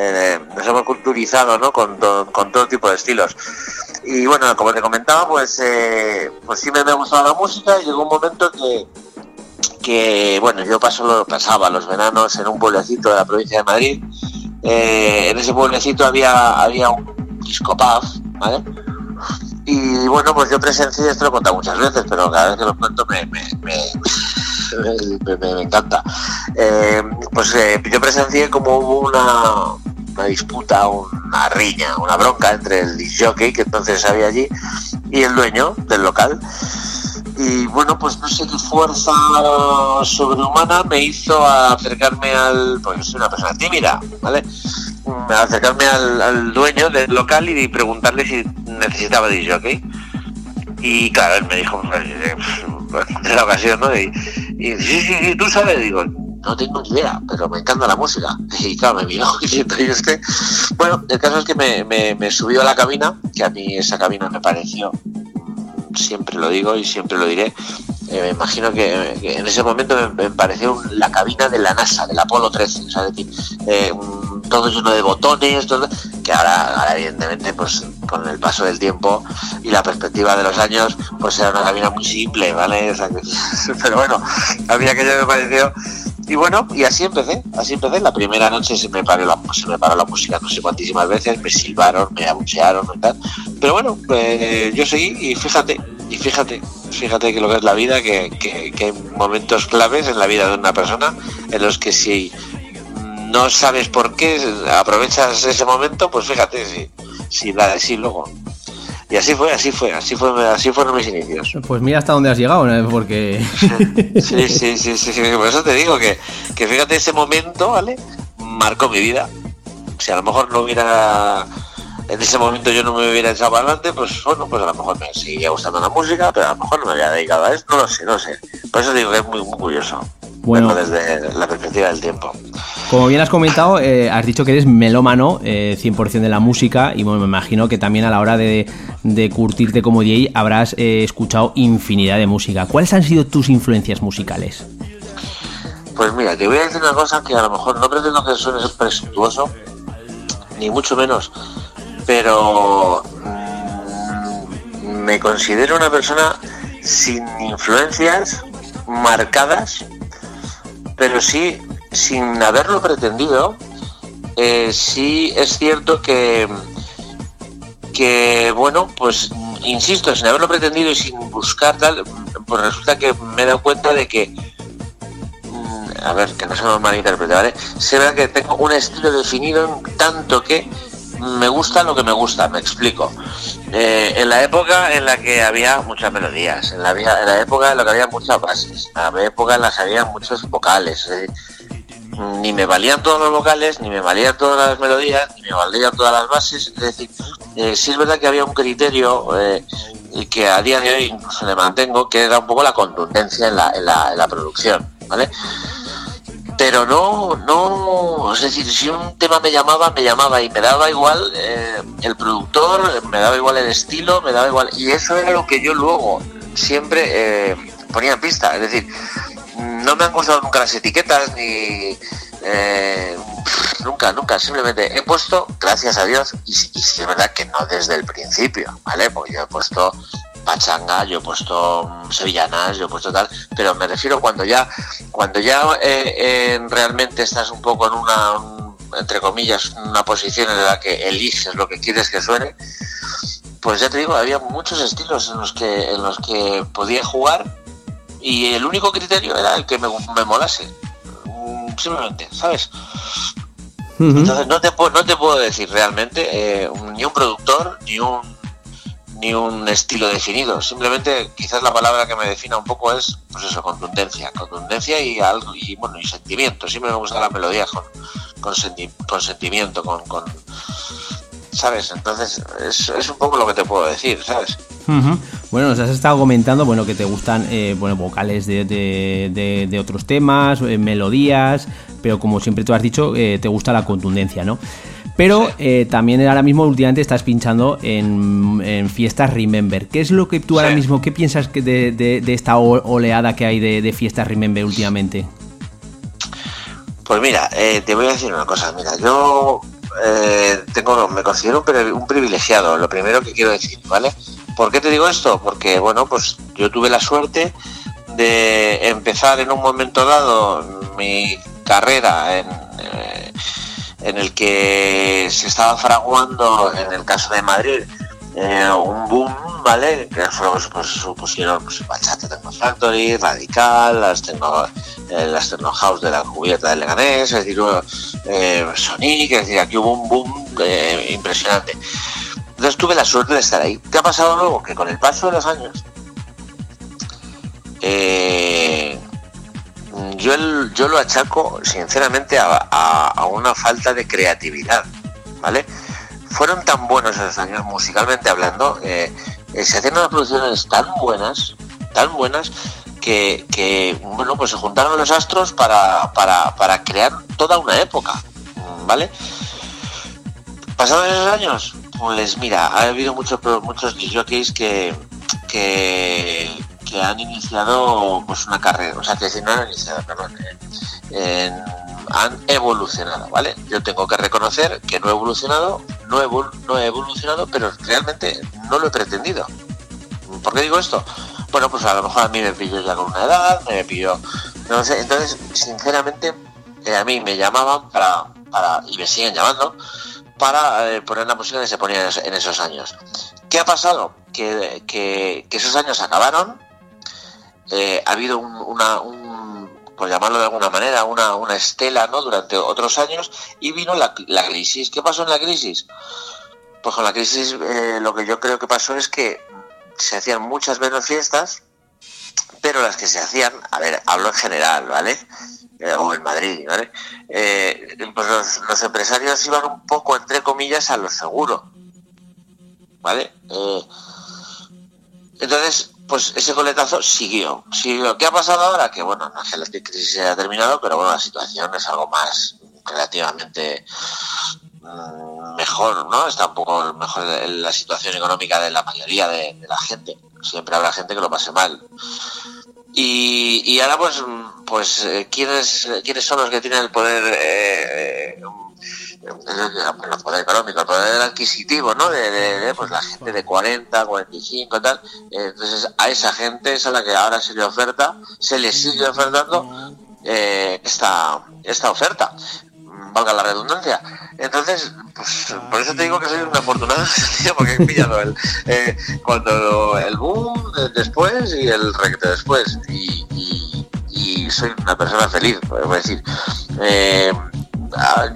eh, nos hemos culturizado ¿no? con, to- con todo tipo de estilos. Y bueno, como te comentaba, pues, eh, pues siempre me ha gustado la música y llegó un momento que, que bueno, yo paso, lo- pasaba los veranos en un pueblecito de la provincia de Madrid. Eh, en ese pueblecito había, había un disco pub, ¿vale? Y bueno, pues yo presencié, esto lo he contado muchas veces, pero cada vez que lo cuento me, me, me- [LAUGHS] encanta. Eh, pues yo presencié como hubo una, una disputa, una riña, una bronca entre el jockey que entonces había allí y el dueño del local. Y bueno, pues no sé qué fuerza sobrehumana me hizo acercarme al. Porque soy una persona tímida, ¿vale? Acercarme al, dueño del local y preguntarle si necesitaba disc jockey. Y claro, él me dijo, eh, de la ocasión, ¿no? Y, y sí, sí, sí, tú sabes, digo, no tengo ni idea, pero me encanta la música. [LAUGHS] Y claro, me miró [LAUGHS] diciendo, y es que, bueno, el caso es que me, me, me subió a la cabina, que a mí esa cabina me pareció, siempre lo digo y siempre lo diré, eh, me imagino que, en ese momento me, pareció la cabina de la NASA, del Apolo 13, o sea, es decir, eh, un- todo lleno de botones, todo- que ahora, ahora evidentemente pues con el paso del tiempo y la perspectiva de los años, pues era una cabina muy simple, ¿vale? O sea, que- [LAUGHS] pero bueno, a mí aquello me pareció y bueno, y así empecé, así empecé. La primera noche se me paró la, se me paró la música no sé cuantísimas veces, me silbaron, me abuchearon y tal. Pero bueno, eh, yo seguí y fíjate, y fíjate, fíjate que lo que es la vida, que, que- hay momentos claves en la vida de una persona en los que si no sabes por qué, aprovechas ese momento, pues fíjate, si, si la si luego. Y así fue, así fue, así fue, así fueron mis inicios. Pues mira hasta dónde has llegado, ¿no? porque... [LAUGHS] Sí, sí, sí, sí, sí, por eso te digo que, que fíjate ese momento, ¿vale? Marcó mi vida. Si a lo mejor no hubiera, en ese momento yo no me hubiera echado para adelante, pues bueno, pues a lo mejor me seguía gustando la música, pero a lo mejor no me había dedicado a eso, no lo sé, no lo sé. Por eso digo que es muy, muy curioso. Bueno. verlo desde la perspectiva del tiempo. Como bien has comentado, eh, has dicho que eres melómano, eh, 100% de la música, y bueno, me imagino que también a la hora de, de curtirte como DJ habrás eh, escuchado infinidad de música. ¿Cuáles han sido tus influencias musicales? Pues mira, te voy a decir una cosa que a lo mejor no pretendo que suene presuntuoso, ni mucho menos, pero mm, me considero una persona sin influencias marcadas, pero sí sin haberlo pretendido. eh, sí es cierto que, que bueno, pues insisto, sin haberlo pretendido y sin buscar tal, pues resulta que me he dado cuenta de que Mm, a ver, que no se me malinterprete, ¿vale? Se ve que tengo un estilo definido en tanto que me gusta lo que me gusta, me explico. Eh, en la época en la que había muchas melodías, en la, en la época en la que había muchas bases, en la época en la que había muchos vocales, ni me valían todos los vocales, ni me valían todas las melodías, ni me valían todas las bases, es decir, eh, sí es verdad que había un criterio eh, y que a día de hoy incluso le mantengo, que era un poco la contundencia en la, en la, en la producción, ¿vale? Pero no, no, es decir, si un tema me llamaba, me llamaba y me daba igual eh, el productor, me daba igual el estilo, me daba igual, y eso era lo que yo luego siempre eh, ponía en pista, es decir, no me han gustado nunca las etiquetas ni eh, nunca, nunca, simplemente he puesto, gracias a Dios, y, y sí es verdad que no desde el principio, ¿vale? Porque yo he puesto pachanga, yo he puesto mm, sevillanas, yo he puesto tal, pero me refiero cuando ya, cuando ya eh, eh, realmente estás un poco en una, un- entre comillas, una posición en la que eliges lo que quieres que suene, pues ya te digo, había muchos estilos en los que, en los que podía jugar y el único criterio era el que me, me molase. Mm, Simplemente, ¿sabes? Entonces no te, puedo- no te puedo decir realmente eh, ni un productor ni un ni un estilo definido. Simplemente quizás la palabra que me defina un poco es pues eso, contundencia. Contundencia y algo y bueno y sentimiento. Siempre me gusta la melodía con, con, senti- con sentimiento, con, con ¿sabes? Entonces es, un poco lo que te puedo decir, ¿sabes? Bueno, nos has estado comentando bueno, que te gustan eh, bueno, vocales de, de- de- de otros temas, eh, melodías, pero como siempre tú has dicho, eh, te gusta la contundencia, ¿no? Pero eh, también ahora mismo últimamente estás pinchando en, en fiestas Remember. ¿Qué es lo que tú ahora mismo, qué piensas que de, de- de esta oleada que hay de, de fiestas Remember últimamente? Pues mira, eh, te voy a decir una cosa. Mira, yo eh, tengo, me considero un, pri- un privilegiado, lo primero que quiero decir, ¿vale? ¿Por qué te digo esto? Porque, bueno, pues yo tuve la suerte de empezar en un momento dado mi carrera en, eh, en el que se estaba fraguando, en el caso de Madrid, eh, un boom, ¿vale? Que pues, pues, supusieron pues, Bachata Techno Factory, Radical, las Techno, eh, las Techno House de la cubierta del Leganés, es decir, eh, Sonic, es decir, aquí hubo un boom eh, impresionante. Entonces tuve la suerte de estar ahí. ¿Qué ha pasado luego? Que con el paso de los años, eh, yo, el- yo lo achaco sinceramente a, una falta de creatividad, ¿vale? Fueron tan buenos esos años musicalmente hablando, eh, se hacían unas producciones tan buenas, tan buenas, que, bueno, pues se juntaron los astros para, para, para crear toda una época, ¿vale? Pasados esos años, pues mira, ha habido muchos muchos jockeys que, que, que han iniciado pues una carrera, o sea, que si no han iniciado, perdón, en- han evolucionado, ¿vale? Yo tengo que reconocer que no he evolucionado, no evol- no he evolucionado, pero realmente no lo he pretendido. ¿Por qué digo esto? Bueno, pues a lo mejor a mí me pilló ya con una edad, me pilló, no sé, entonces, sinceramente, eh, a mí me llamaban para, para, y me siguen llamando, para eh, poner la música que se ponía en es- en esos años. ¿Qué ha pasado? Que- que esos años acabaron, eh, ha habido un- una, un, por llamarlo de alguna manera, una, una estela ¿no? durante otros años y vino la, la crisis. ¿Qué pasó en la crisis? Pues con la crisis eh, lo que yo creo que pasó es que se hacían muchas menos fiestas, pero las que se hacían, a ver, hablo en general, ¿vale? Eh, o en Madrid, ¿vale? Eh, pues los, los empresarios iban un poco, entre comillas, a lo seguro, ¿vale? Eh, entonces, pues ese coletazo siguió, siguió. ¿Qué ha pasado ahora? Que bueno, no es que la crisis se haya terminado, pero bueno, la situación es algo más relativamente mm, mejor, ¿no? Está un poco mejor la situación económica de la mayoría de, de la gente. Siempre habrá gente que lo pase mal. Y, y ahora pues mm, pues eh, ¿quiénes, quiénes son los que tienen el poder eh, eh, el poder económico, el poder adquisitivo, ¿no? De, pues la gente de 40, 45 y tal. Entonces a esa gente es a la que ahora se le oferta, se le sigue ofertando eh, esta, esta oferta, valga la redundancia. Entonces, pues, por eso te digo que soy un afortunado, [LAUGHS] porque he pillado el, eh, cuando el boom de- después y el reggae después. Y, y- soy una persona feliz, es decir, eh,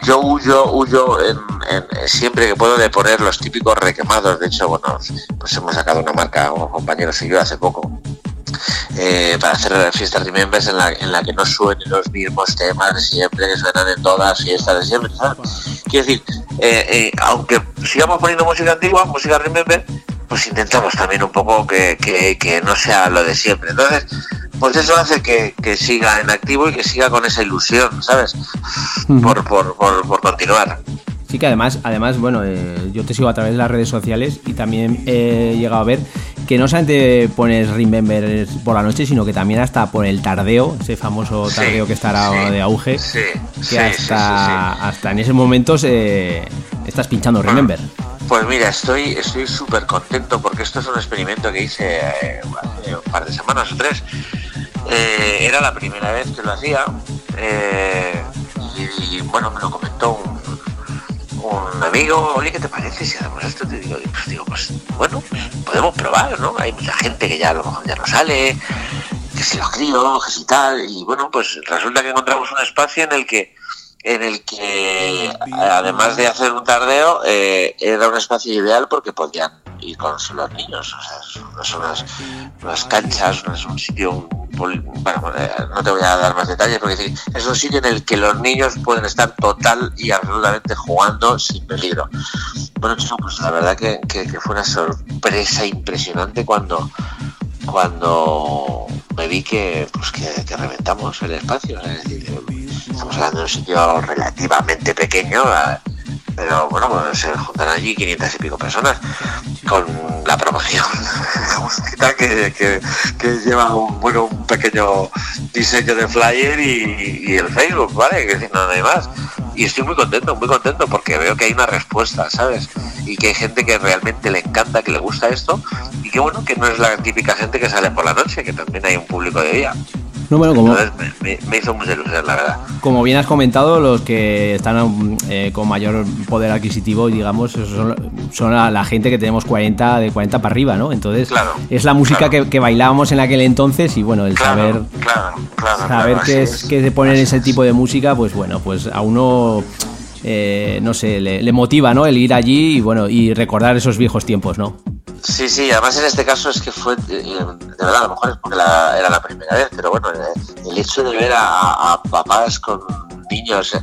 yo huyo, huyo en- en- siempre que puedo de poner los típicos requemados. De hecho, bueno, pues hemos sacado una marca, unos compañeros y yo hace poco, eh, para hacer fiestas remembers en la, en la que no suenen los mismos temas de siempre, que suenan en todas fiestas de siempre. Quiero decir, eh, eh, aunque sigamos poniendo música antigua, música remember, pues intentamos también un poco que, que- que no sea lo de siempre. Entonces, pues eso hace que, que siga en activo y que siga con esa ilusión, ¿sabes? Por, por, por, por continuar. Sí que además, además bueno, eh, yo te sigo a través de las redes sociales y también he llegado a ver que no solamente pones Remember por la noche, sino que también hasta por el tardeo, ese famoso Sí, tardeo que estará sí, de auge, sí, que hasta, sí, sí, sí. hasta en ese momento se- estás pinchando Remember. Pues mira, estoy estoy súper contento porque esto es un experimento que hice eh, un par de semanas o tres. Eh, era la primera vez que lo hacía eh, y, bueno, me lo comentó un, un amigo, oye, ¿qué te parece si hacemos esto? Te digo, pues, digo, pues bueno, podemos probar, ¿no? Hay mucha gente que ya a lo mejor ya no sale, que si los crío, que si tal, y bueno, pues resulta que encontramos un espacio en el que en el que además de hacer un tardeo eh, era un espacio ideal porque podían ir con los niños o sea unas, unas canchas es un sitio bueno eh, no te voy a dar más detalles porque es un sitio en el que los niños pueden estar total y absolutamente jugando sin peligro. Bueno chico, pues la verdad que, que- que fue una sorpresa impresionante cuando cuando me vi que pues que, que reventamos el espacio es decir estamos hablando de un sitio relativamente pequeño pero bueno pues se juntan allí 500 y pico personas con la promoción que, lleva un bueno un pequeño diseño de flyer y, el Facebook vale que no hay más. Y estoy muy contento muy contento porque veo que hay una respuesta sabes y que hay gente que realmente le encanta que le gusta esto y que bueno que no es la típica gente que sale por la noche que también hay un público de día No, bueno, como, entonces me, hizo mucha ilusión la verdad como bien has comentado, los que están eh, con mayor poder adquisitivo, digamos, son, son la, la gente que tenemos 40, de 40 para arriba, ¿no? Entonces, Claro, es la música claro. que, que bailábamos en aquel entonces y bueno, el saber claro claro saber claro, qué así es que se poner ese tipo de música, pues bueno, pues a uno eh, no sé, le, le motiva, ¿no? El ir allí y bueno, y recordar esos viejos tiempos, ¿no? Sí, sí, además en este caso es que fue, eh, de verdad, a lo mejor es porque la- era la primera vez, pero bueno, eh, el hecho de ver a, a papás con niños, eh,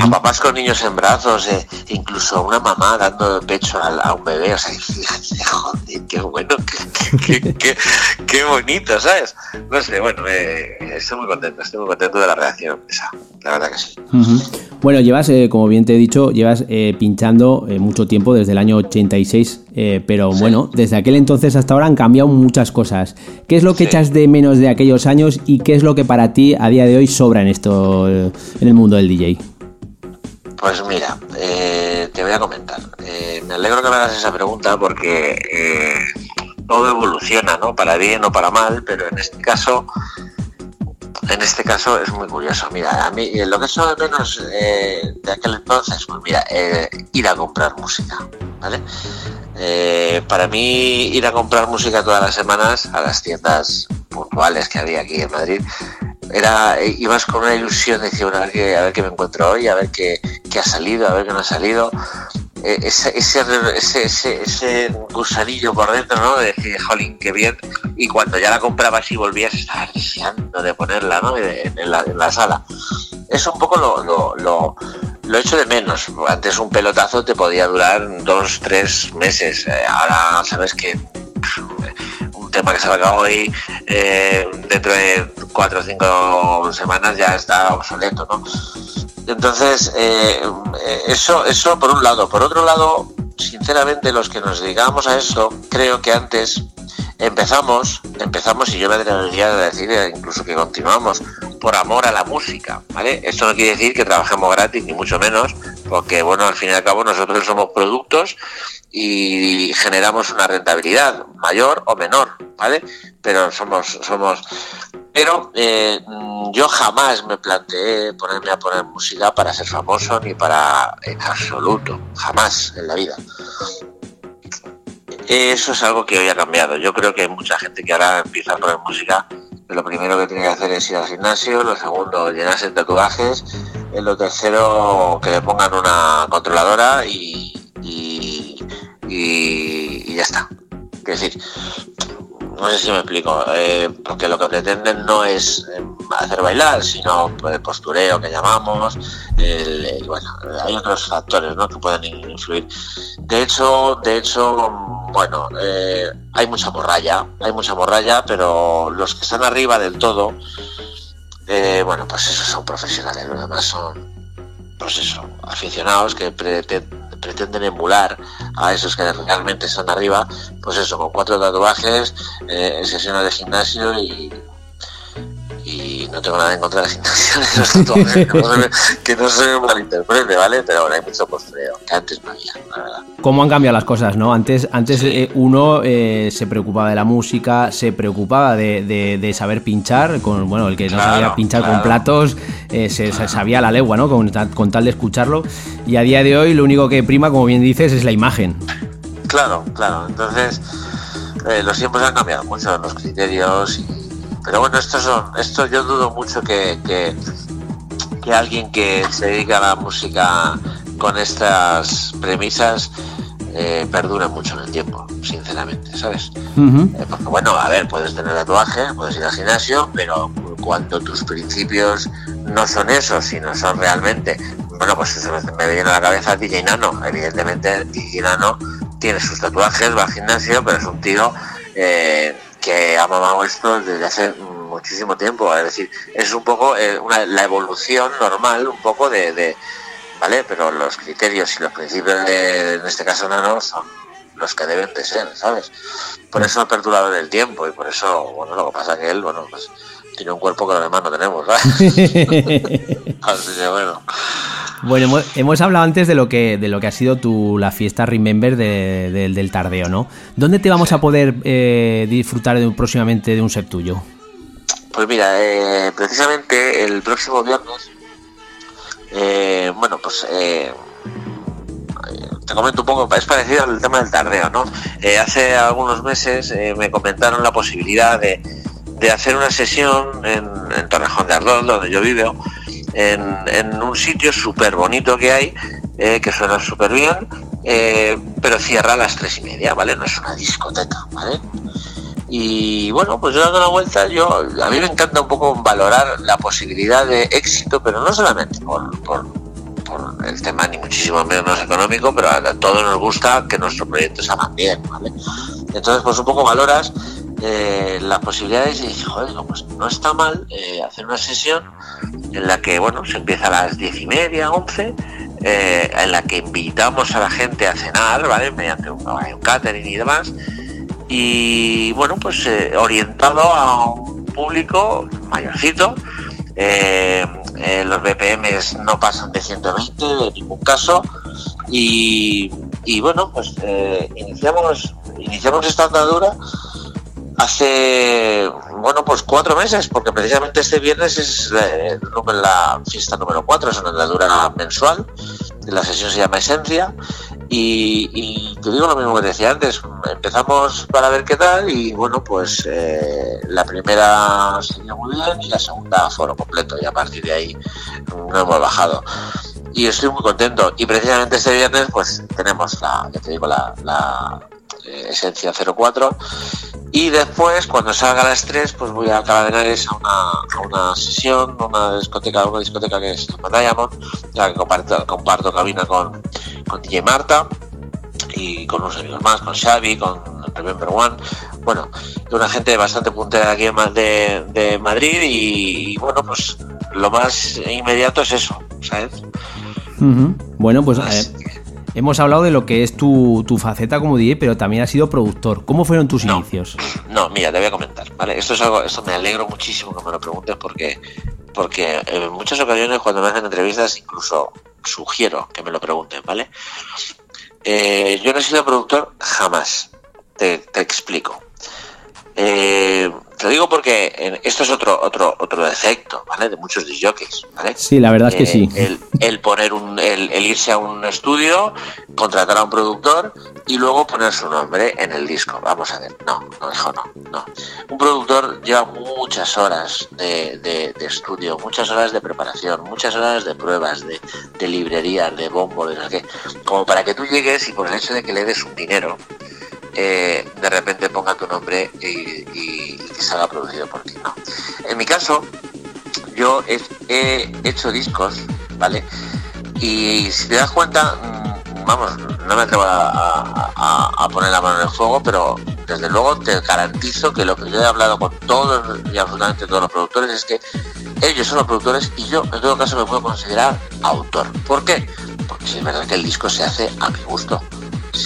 a papás con niños en brazos, eh, incluso una mamá dando pecho a, un bebé, o sea, fíjate, joder, qué bueno, qué, qué- qué- qué bonito, ¿sabes? No sé, bueno, eh, estoy muy contento, estoy muy contento de la reacción esa, la verdad que sí. Bueno, llevas, eh, como bien te he dicho, llevas eh, pinchando eh, mucho tiempo, desde el año 86, eh, pero bueno, desde aquel entonces hasta ahora han cambiado muchas cosas. ¿Qué es lo que Sí. echas de menos de aquellos años y qué es lo que para ti a día de hoy sobra en esto, en el mundo del DJ? Pues mira, eh, te voy a comentar. Eh, me alegro que me hagas esa pregunta porque eh, todo evoluciona, ¿no? Para bien o para mal, pero en este caso, en este caso es muy curioso. Mira, a mí lo que es de menos de aquel entonces, pues mira, ir a comprar música, ¿vale? Para mí ir a comprar música todas las semanas a las tiendas puntuales que había aquí en Madrid era eh, ibas con una ilusión de decir bueno, a ver qué, a ver qué me encuentro hoy a ver qué, ha salido a ver qué no ha salido Eh, ese, ese, ese, ese, gusanillo por dentro no de decir jolín qué bien y cuando ya la comprabas y volvías estabas deseando de ponerla ¿no? en, en la, en la sala. Es un poco lo, lo, lo, lo echo de menos. Antes un pelotazo te podía durar dos tres meses. Eh, ahora sabes que tema que acaba hoy, eh, dentro de cuatro o cinco semanas ya está obsoleto, ¿no? Entonces, eh, eso, eso por un lado. Por otro lado, sinceramente, los que nos dedicamos a eso, creo que antes empezamos, empezamos, y yo me atrevería a decir eh, incluso que continuamos, por amor a la música, ¿vale? Esto no quiere decir que trabajemos gratis, ni mucho menos, porque, bueno, al fin y al cabo nosotros somos productos y generamos una rentabilidad mayor o menor, ¿vale? Pero somos, somos, pero eh, yo jamás me planteé ponerme a poner música para ser famoso ni para en absoluto, jamás en la vida. Eso es algo que hoy ha cambiado. Yo creo que hay mucha gente que ahora empieza a poner música. Lo primero que tiene que hacer es ir al gimnasio, lo segundo llenarse de tatuajes, eh, lo tercero que le pongan una controladora y, y, ya está. Es decir, no sé si me explico, eh, porque lo que pretenden no es eh, hacer bailar, sino pues, el postureo que llamamos, el- bueno, hay otros factores ¿no? que pueden influir. De hecho, de hecho, bueno, eh, hay mucha morralla, hay mucha morralla, pero los que están arriba del todo, eh, bueno, pues esos son profesionales, los demás son, pues eso, aficionados que prete- pretenden emular a esos que realmente están arriba, pues eso, con cuatro tatuajes, eh, sesiones de gimnasio y, y no tengo nada en contra del gimnasio de los tatuajes, que no se me, que no se me malinterprete, ¿vale? Pero ahora hay mucho postreo, que antes no había, la verdad. ¿Cómo han cambiado las cosas, no? Antes, antes eh, uno eh, se preocupaba de la música, se preocupaba de, de- de saber pinchar, con bueno, el que no Claro, sabía pinchar con claro. platos, eh, se, se sabía la legua, ¿no? Con, con tal de escucharlo. Y a día de hoy lo único que prima, como bien dices, es la imagen. Claro, claro. Entonces, eh, los tiempos han cambiado mucho, los criterios. y- pero bueno, estos son, esto yo dudo mucho que, que, que alguien que se dedica a la música con estas premisas eh, perdure mucho en el tiempo, sinceramente, ¿sabes? Eh, porque bueno, a ver, puedes tener tatuaje, puedes ir al gimnasio, pero cuando tus principios no son esos, sino son realmente, bueno, pues eso me, me viene a la cabeza DJ Nano. Evidentemente, DJ Nano tiene sus tatuajes, va al gimnasio, pero es un tío eh, que ha mamado esto desde hace muchísimo tiempo. Es decir, es un poco eh, una- la evolución normal, un poco de, de- ¿vale? Pero los criterios y los principios de, en este caso Nano, son los que deben de ser, ¿sabes? Por eso ha perdurado en el tiempo y por eso, bueno, lo que pasa que él, bueno, pues tiene un cuerpo que los demás no tenemos. [LAUGHS] Así que bueno. Bueno, hemos, hemos hablado antes de lo que de lo que ha sido tu la fiesta Remember de- del- del tardeo, ¿no? ¿Dónde te vamos a poder eh, disfrutar de próximamente de un set tuyo? Pues mira, eh, precisamente el próximo viernes, eh, bueno, pues eh, te comento un poco, es parecido al tema del tardeo, ¿no? Eh, hace algunos meses eh, me comentaron la posibilidad de, de hacer una sesión en, en Torrejón de Ardón, donde yo vivo, en, en un sitio súper bonito que hay, eh, que suena súper bien, eh, pero cierra a las tres y media, ¿vale? No es una discoteca, ¿vale? Y bueno, pues yo dando la vuelta, yo a mí me encanta un poco valorar la posibilidad de éxito, pero no solamente por, por, el tema ni muchísimo menos económico, pero a todos nos gusta que nuestros proyectos salgan bien, ¿vale? Entonces, pues un poco valoras eh, las posibilidades y joder, pues no está mal eh, hacer una sesión en la que, bueno, se empieza a las diez y media, once, eh, en la que invitamos a la gente a cenar, ¿vale? Mediante un, catering y demás. Y bueno pues eh, orientado a un público mayorcito. Los BPMs no pasan de 120 en ningún caso. Y, y bueno pues iniciamos iniciamos esta andadura hace bueno pues cuatro meses porque precisamente este viernes es eh, la fiesta número cuatro es una andadura mensual la sesión se llama Esencia y, y te digo lo mismo que decía antes, empezamos para ver qué tal y bueno, pues eh, la primera salió muy bien y la segunda foro completo y a partir de ahí no hemos bajado. Y estoy muy contento y precisamente este viernes pues tenemos la, ya te digo, la, la eh, Esencia 04 y después cuando salga a las 3 pues voy a Alcalá de Henares a una, a una sesión, una discoteca, una discoteca que llama Diamond, la que comparto, comparto cabina con, con DJ Marta y con unos amigos más, con Xavi, con Remember One, bueno, de una gente bastante puntera aquí de, de Madrid y, bueno, pues lo más inmediato es eso, ¿sabes? Bueno, pues eh, hemos hablado de lo que es tu, tu faceta como DJ, pero también has sido productor. ¿Cómo fueron tus inicios? No, mira, te voy a comentar, ¿vale? Esto es algo, esto me alegro muchísimo que me lo preguntes porque, porque en muchas ocasiones cuando me hacen entrevistas incluso sugiero que me lo pregunten, ¿vale? Eh, yo no he sido productor jamás, te, te explico. Eh, te digo porque eh, esto es otro otro otro defecto, ¿vale? De muchos disjockeys, ¿vale? Sí, la verdad es que Eh, sí. El, el poner un, el, el irse a un estudio, contratar a un productor y luego poner su nombre en el disco. Vamos a ver, no, no, hijo, no, no. Un productor lleva muchas horas de, de- de estudio, muchas horas de preparación, muchas horas de pruebas, de, de librerías, de bombo, de no sé qué, como para que tú llegues y por el hecho de que le des un dinero, eh, de repente ponga tu nombre y, y- y que salga producido por ti. No. En mi caso, yo he, he hecho discos, ¿vale? Y si te das cuenta, mm, vamos, no me atrevo a, a- poner la mano en el fuego, pero desde luego te garantizo que lo que yo he hablado con todos y absolutamente todos los productores es que ellos son los productores y yo en todo caso me puedo considerar autor. ¿Por qué? Porque es verdad que el disco se hace a mi gusto.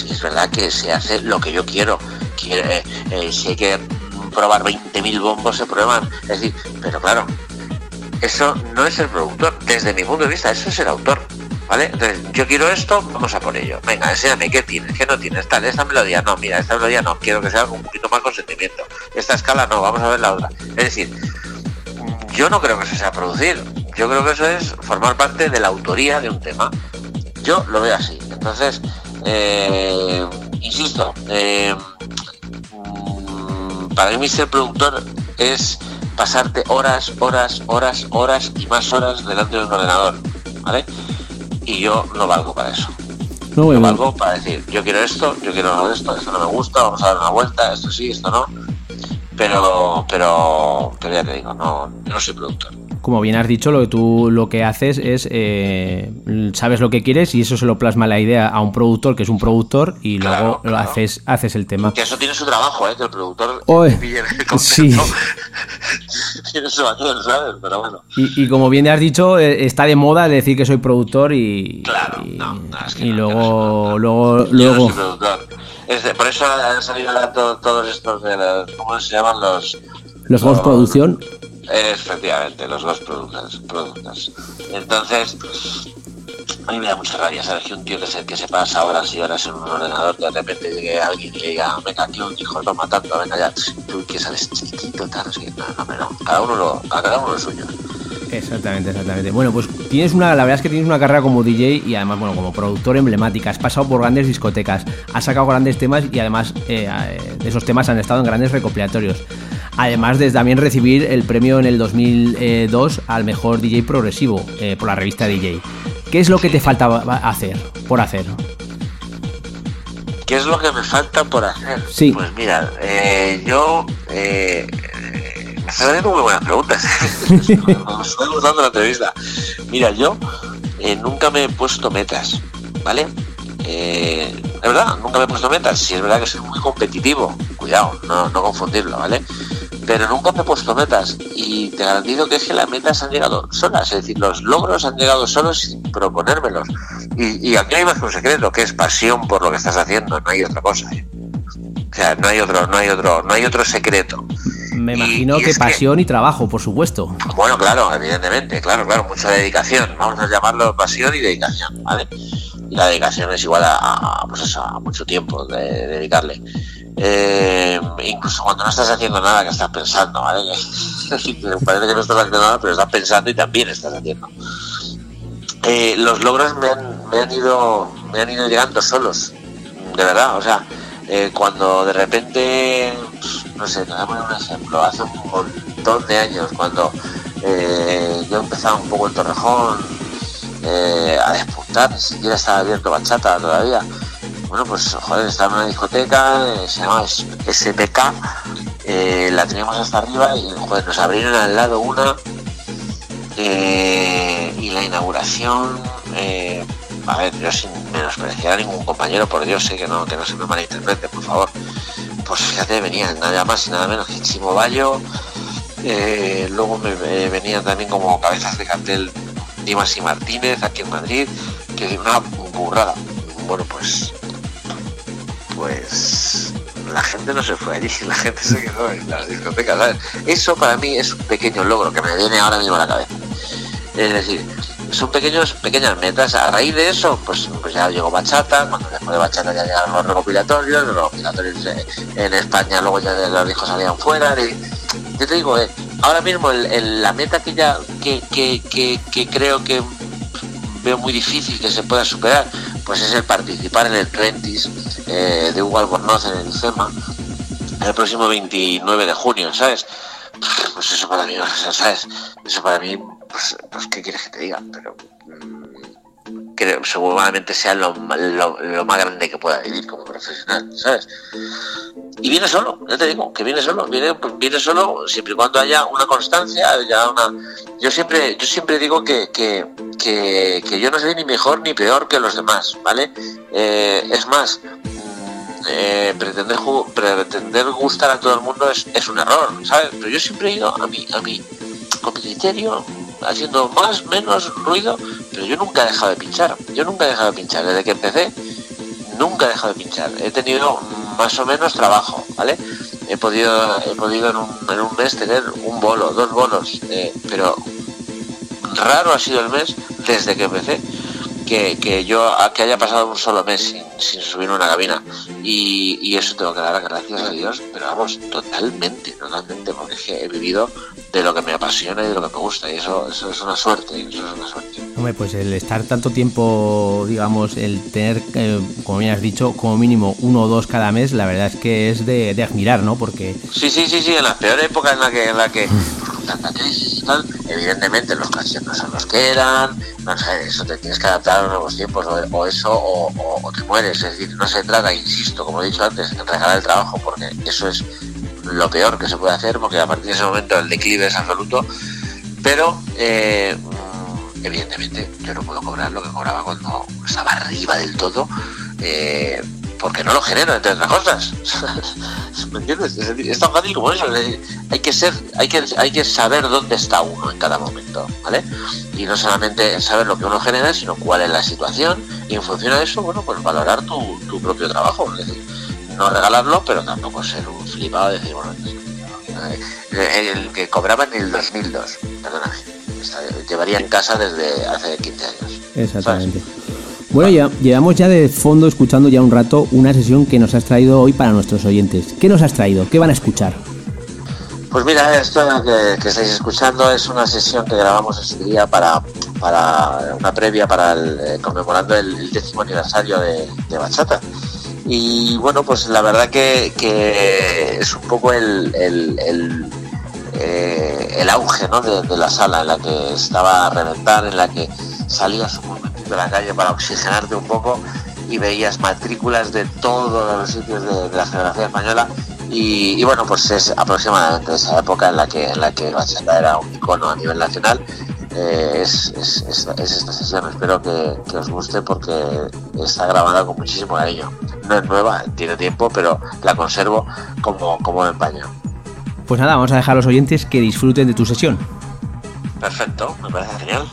Es verdad que se hace lo que yo quiero. Quiero, eh, eh, si hay que probar 20.000 bombos se prueban. Es decir, pero claro, eso no es el productor. Desde mi punto de vista, eso es el autor. ¿Vale? Entonces, yo quiero esto, vamos a por ello. Venga, enséñame, ¿qué tienes? ¿Qué no tienes? Tal, esta melodía, no, mira, esta melodía no, quiero que sea un poquito más con sentimiento. Esta escala no, vamos a ver la otra. Es decir, yo no creo que eso sea producir. Yo creo que eso es formar parte de la autoría de un tema. Yo lo veo así. Entonces, eh, insisto, eh, mm, para mí ser productor es pasarte horas, horas, horas, horas y más horas delante de un ordenador, ¿vale? Y yo no valgo para eso. No, valgo para decir, yo quiero esto, yo quiero esto, esto no me gusta, vamos a dar una vuelta, esto sí, esto no. Pero, pero, pero ya te digo, no, no soy productor. Como bien has dicho, lo que tú lo que haces es eh, sabes lo que quieres y eso se lo plasma la idea a un productor que es un productor y luego Claro, haces haces el tema. Que eso tiene su trabajo, ¿eh? Que el productor Oye, [LAUGHS] pille el sí. [LAUGHS] tiene su acción, ¿sabes? Pero bueno. Y, y como bien has dicho, eh, está de moda decir que soy productor y, Claro, y, no, no, es que y no, luego luego luego soy productor. Por eso han salido todos estos de los, ¿cómo se llaman los? los Ghost Producción. Efectivamente, los Ghost Producers. producers. Entonces, a mí me da mucha rabia, ¿sabes? Que un tío que se, que se pasa horas y horas en un ordenador, de repente llegue alguien y le diga, venga, tío, un hijo, toma tanto, venga ya, tú que sales chiquitito, tal, qué. no, no, no, cada uno lo, a cada uno lo suyo. Exactamente, exactamente. Bueno, pues tienes una, la verdad es que tienes una carrera como DJ y además, bueno, como productor emblemática. Has pasado por grandes discotecas, has sacado grandes temas y además eh, eh, esos temas han estado en grandes recopilatorios. Además de también recibir el premio en el 2002 al mejor DJ progresivo eh, por la revista DJ. ¿Qué es lo que te falta hacer, por hacer? ¿Qué es lo que me falta por hacer? Sí. Pues mira, eh, yo... Eh, me estás haciendo muy buenas preguntas. me está gustando la entrevista. Mira, yo eh, nunca me he puesto metas, ¿vale? Eh, de verdad, nunca me he puesto metas. Si es verdad que soy muy competitivo, cuidado, no, no confundirlo, ¿vale? Pero nunca me he puesto metas y te garantizo que es que las metas han llegado solas, es decir, los logros han llegado solos sin proponérmelos. Y, y aquí hay más que un secreto, que es pasión por lo que estás haciendo, no hay otra cosa. ¿eh? O sea, no hay otro, no hay otro, no hay otro secreto. Me imagino y que pasión y trabajo, por supuesto. Bueno, claro, evidentemente, claro, claro, mucha dedicación. Vamos a llamarlo pasión y dedicación, ¿vale? Y la dedicación es igual a, a, pues eso, a mucho tiempo de, dedicarle. Eh, incluso cuando no estás haciendo nada que estás pensando, ¿vale? [LAUGHS] Parece que no estás haciendo nada, pero estás pensando y también estás haciendo. Eh, los logros me han, ido me han ido llegando solos, de verdad, o sea, eh, cuando de repente, no sé, te voy a poner un ejemplo, hace un montón de años, cuando yo empezaba un poco en Torrejón a despuntar, ni siquiera estaba abierto bachata todavía. Bueno, pues joder, estaba en una discoteca, eh, se llamaba SPK, eh, la teníamos hasta arriba y joder, nos abrieron al lado una eh, y la inauguración, a ver, yo sin menospreciar a ningún compañero, por Dios, sé que no, que no se me malinterprete, por favor. Pues fíjate, venían nada más y nada menos que Chimo Bayo, luego me venían también como cabezas de cartel Dimas y Martínez aquí en Madrid, que una burrada. Bueno, pues, pues la gente no se fue allí, [LAUGHS] la gente se quedó en las discotecas. Eso para mí es un pequeño logro que me viene ahora mismo a la cabeza. Es decir, son pequeños, pequeñas metas. A raíz de eso, pues, pues ya llegó Bachata, cuando después de Bachata ya llegaron los recopilatorios, los recopilatorios en España luego ya los discos salían fuera. Yo te digo, eh, ahora mismo la meta que ya que, que, que creo que veo muy difícil que se pueda superar, pues es el participar en el Twenties eh, de Hugo Albornoz en el IFEMA el próximo 29 de junio, ¿sabes? Pues eso para mí, ¿sabes? Eso para mí, pues, pues ¿qué quieres que te diga? Pero mm, que seguramente sea lo, más grande que pueda vivir como profesional, ¿sabes? Y viene solo, ya te digo, que viene solo, viene, pues, viene solo siempre y cuando haya una constancia, haya una... Yo siempre, yo siempre digo que, que, que, yo no soy ni mejor ni peor que los demás, ¿vale? Eh, es más, mm, eh, pretender, pretender gustar a todo el mundo es, es un error, ¿sabes? Pero yo siempre he ido a mi, a mi, con mi criterio, haciendo más, menos ruido, pero yo nunca he dejado de pinchar, yo nunca he dejado de pinchar, desde que empecé nunca he dejado de pinchar. He tenido más o menos trabajo, ¿vale? He podido, he podido en, un, en un mes tener un bolo, dos bolos, eh, pero raro ha sido el mes desde que empecé que, que yo que haya pasado un solo mes sin, sin subir una cabina y, y eso tengo que dar gracias a Dios pero vamos totalmente totalmente porque es que he vivido de lo que me apasiona y de lo que me gusta y eso, eso es una suerte eso es una suerte Hombre, pues el estar tanto tiempo, digamos, el tener, eh, como bien has dicho, como mínimo uno o dos cada mes, la verdad es que es de, admirar, ¿no? Porque Sí, sí, sí, sí, en las peores épocas en la que, en la que [LAUGHS] tanta crisis evidentemente los canciones no son los que eran, no sé, eso te tienes que adaptar a los nuevos tiempos, o, eso, o, te mueres, es decir, no se trata, insisto, como he dicho antes, en regalar el trabajo, porque eso es lo peor que se puede hacer, porque a partir de ese momento el declive es absoluto, pero eh, evidentemente yo no puedo cobrar lo que cobraba cuando estaba arriba del todo, eh, porque no lo genero, entre otras cosas. [LAUGHS] ¿Me entiendes? Es, tan fácil como eso. hay que ser, hay que, hay que saber dónde está uno en cada momento, ¿vale? Y no solamente saber lo que uno genera, sino cuál es la situación, y en función de eso, bueno, pues valorar tu, propio trabajo. Es decir, no regalarlo, pero tampoco ser un flipado de decir, bueno, eh, el que cobraba en el 2002, perdóname, llevaría en casa desde hace 15 años. Exactamente. Bueno, ya, llevamos ya de fondo escuchando ya un rato una sesión que nos has traído hoy para nuestros oyentes. ¿Qué nos has traído? ¿Qué van a escuchar? Pues mira, esto que, que estáis escuchando es una sesión que grabamos ese día para, para una previa para el, eh, conmemorando el, el décimo aniversario de, de Bachata. Y bueno, pues la verdad que, que es un poco el, eh, el auge ¿no? de, de la sala en la que estaba a reventar, en la que salías un momentito a la calle para oxigenarte un poco y veías matrículas de todos los sitios de, de la geografía española. Y, bueno pues es aproximadamente esa época en la que en la que Bachata era un icono a nivel nacional. Eh, es, es- es- es esta sesión espero que, que os guste porque está grabada con muchísimo cariño. No es nueva tiene tiempo pero la conservo como como en paño Pues nada, vamos a dejar a los oyentes que disfruten de tu sesión. perfecto me parece genial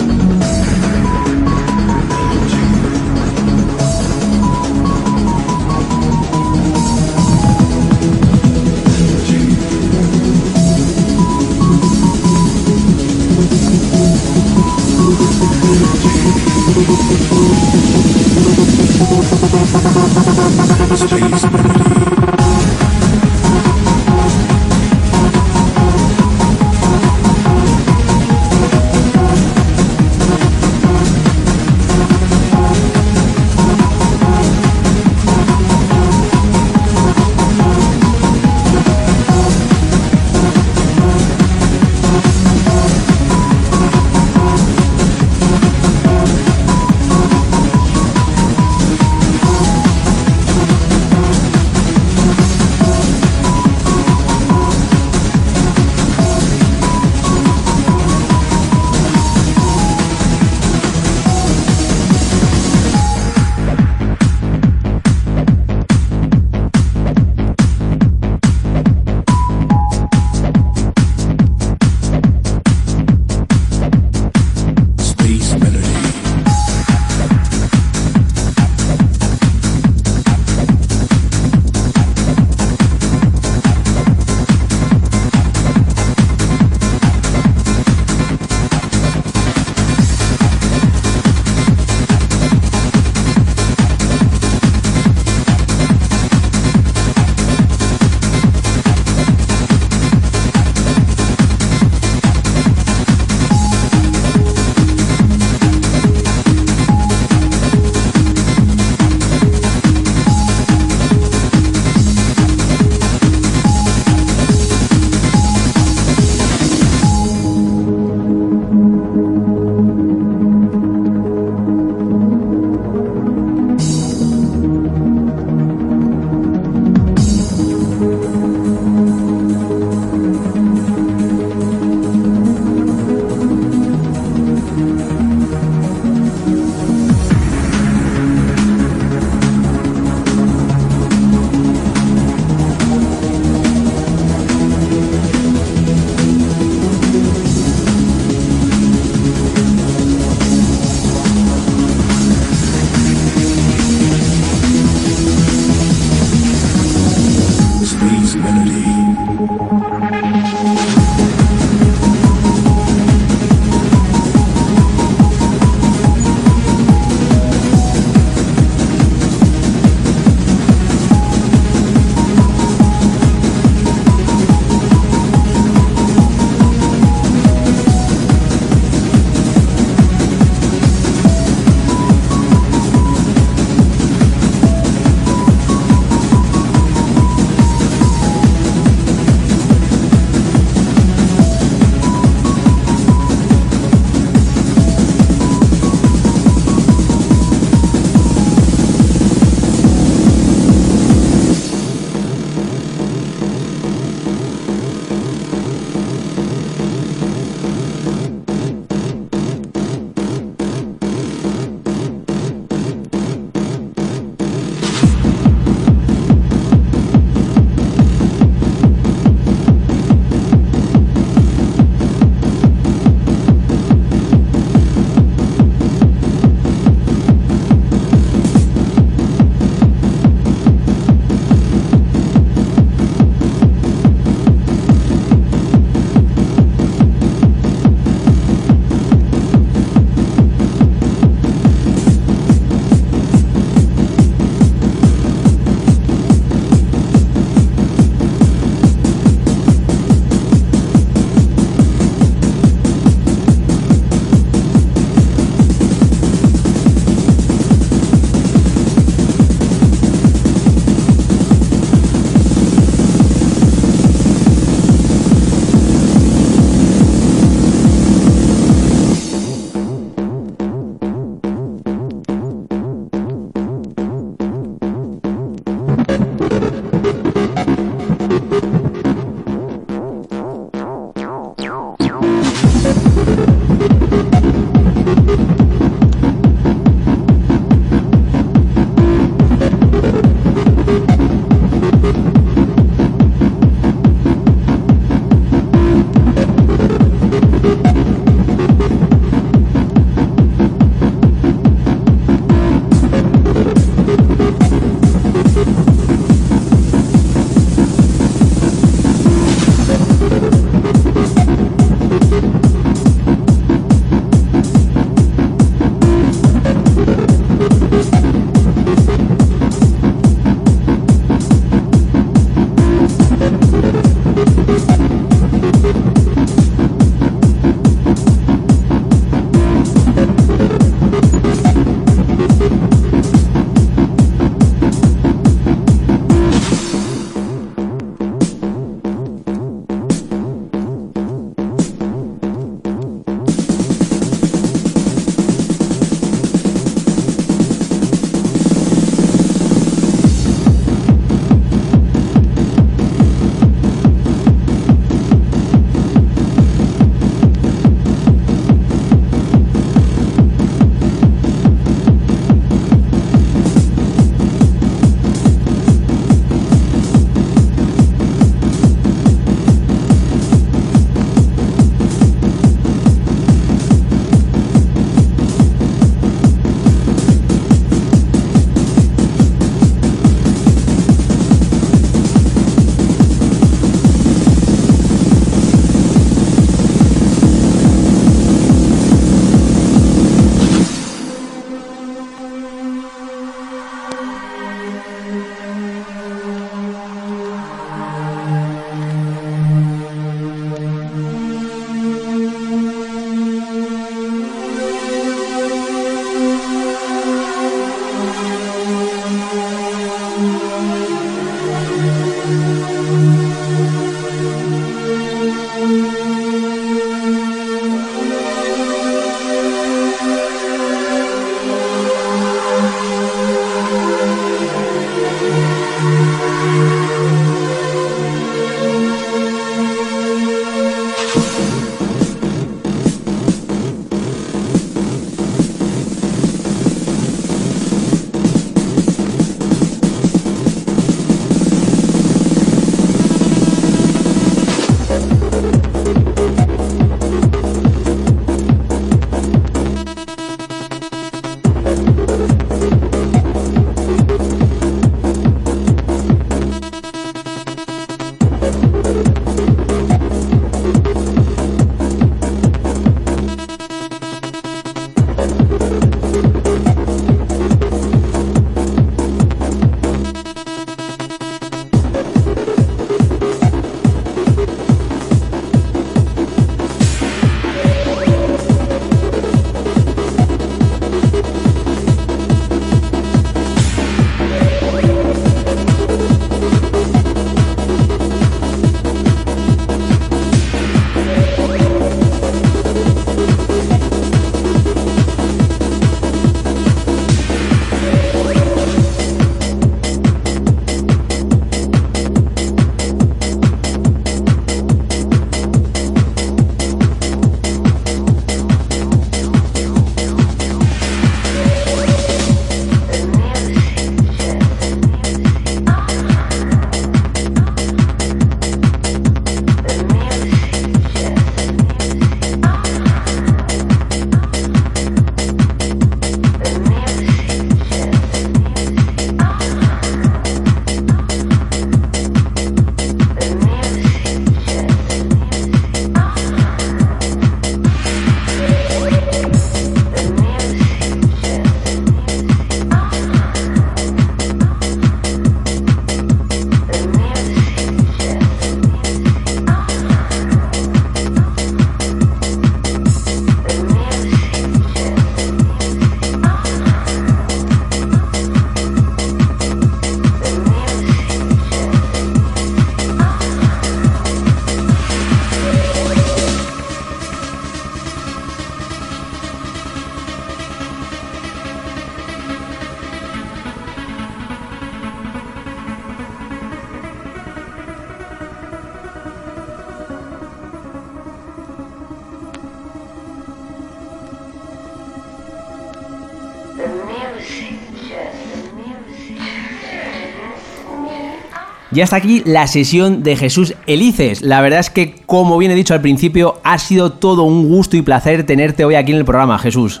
Ya está aquí la sesión de Jesús Elices. La verdad es que, como bien he dicho al principio, ha sido todo un gusto y placer tenerte hoy aquí en el programa, Jesús.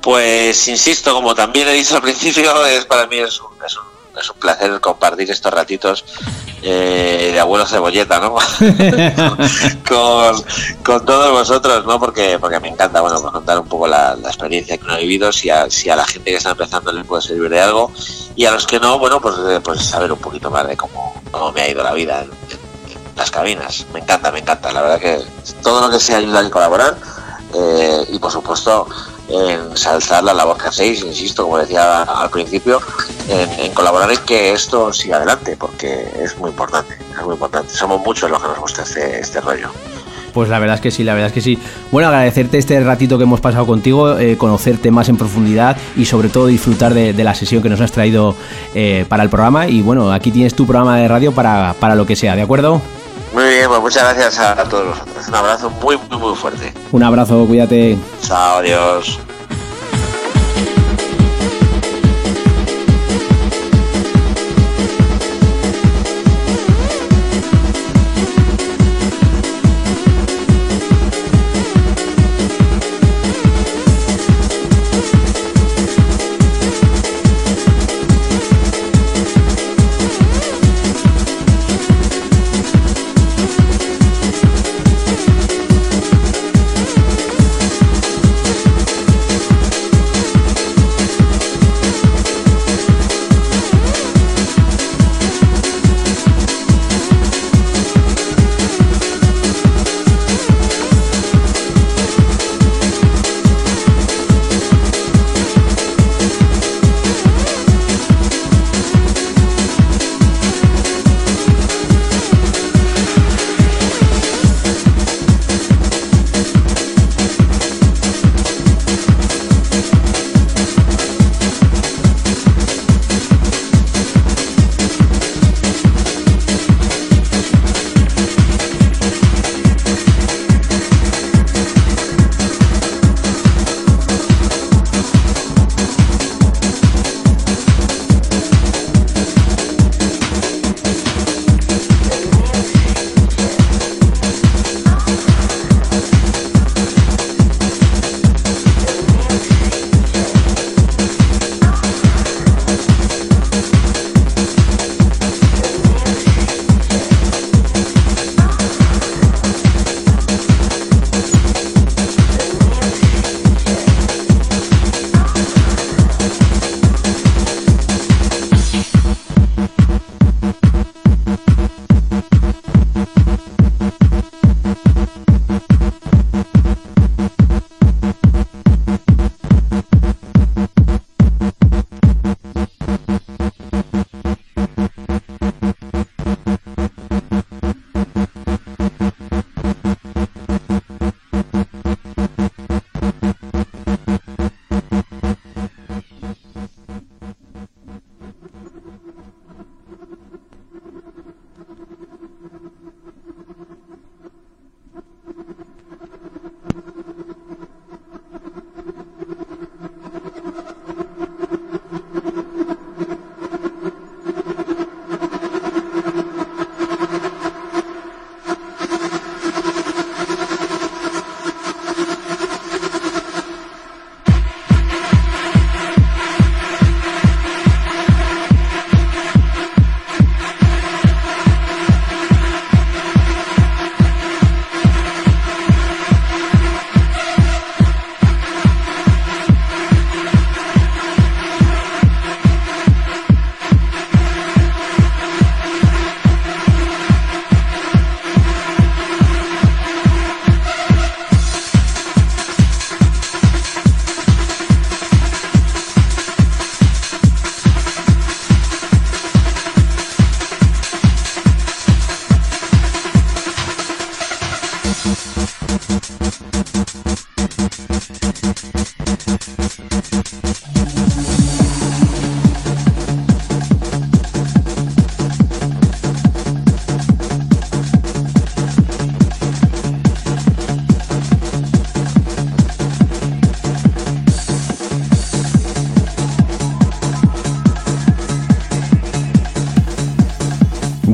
Pues insisto, como también he dicho al principio, es para mí es un, es un, es un placer compartir estos ratitos eh, de abuelo cebolleta, ¿no? [LAUGHS] con, con todos vosotros, ¿no? Porque, porque me encanta, bueno, pues contar un poco la, experiencia que uno ha vivido, si a, si a la gente que está empezando le puede servir de algo, y a los que no, bueno, pues, eh, pues saber un poquito más de cómo, cómo me ha ido la vida en las cabinas. Me encanta, me encanta, la verdad que todo lo que sea ayudar y colaborar, eh, y por supuesto ensalzar la labor que hacéis, insisto, como decía al principio, en, en colaborar en que esto siga adelante, porque es muy importante, es muy importante. Somos muchos los que nos gusta este, este rollo. Pues la verdad es que sí, la verdad es que sí. Bueno, agradecerte este ratito que hemos pasado contigo, eh, conocerte más en profundidad y sobre todo disfrutar de, de la sesión que nos has traído eh, para el programa. Y bueno, aquí tienes tu programa de radio para, para lo que sea, ¿de acuerdo? Muy bien, pues muchas gracias a, a todos vosotros. Un abrazo muy, muy, muy fuerte. Un abrazo, cuídate. Chao, adiós.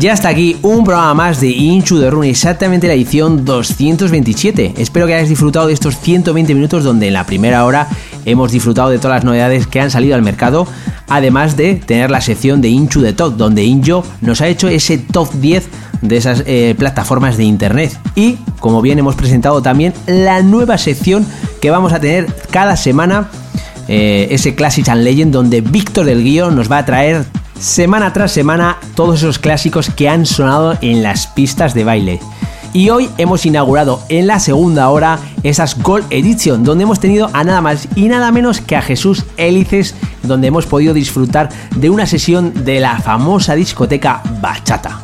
Ya está aquí un programa más de Inchu de Rune, exactamente la edición 227. Espero que hayáis disfrutado de estos 120 minutos donde en la primera hora hemos disfrutado de todas las novedades que han salido al mercado, además de tener la sección de Inchu de Top, donde Injo nos ha hecho ese top 10 de esas eh, plataformas de internet. Y, como bien hemos presentado también, la nueva sección que vamos a tener cada semana, eh, ese Classics and Legend, donde Víctor del Guío nos va a traer semana tras semana todos esos clásicos que han sonado en las pistas de baile. Y hoy hemos inaugurado en la segunda hora esas Gold Edition, donde hemos tenido a nada más y nada menos que a Jesús Hélices, donde hemos podido disfrutar de una sesión de la famosa discoteca Bachata.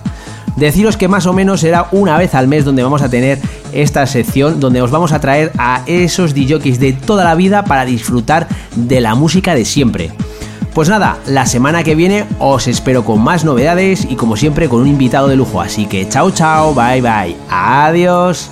Deciros que más o menos será una vez al mes donde vamos a tener esta sección, donde os vamos a traer a esos DJs de toda la vida para disfrutar de la música de siempre. Pues nada, la semana que viene os espero con más novedades y como siempre con un invitado de lujo. Así que chao chao, bye bye, adiós.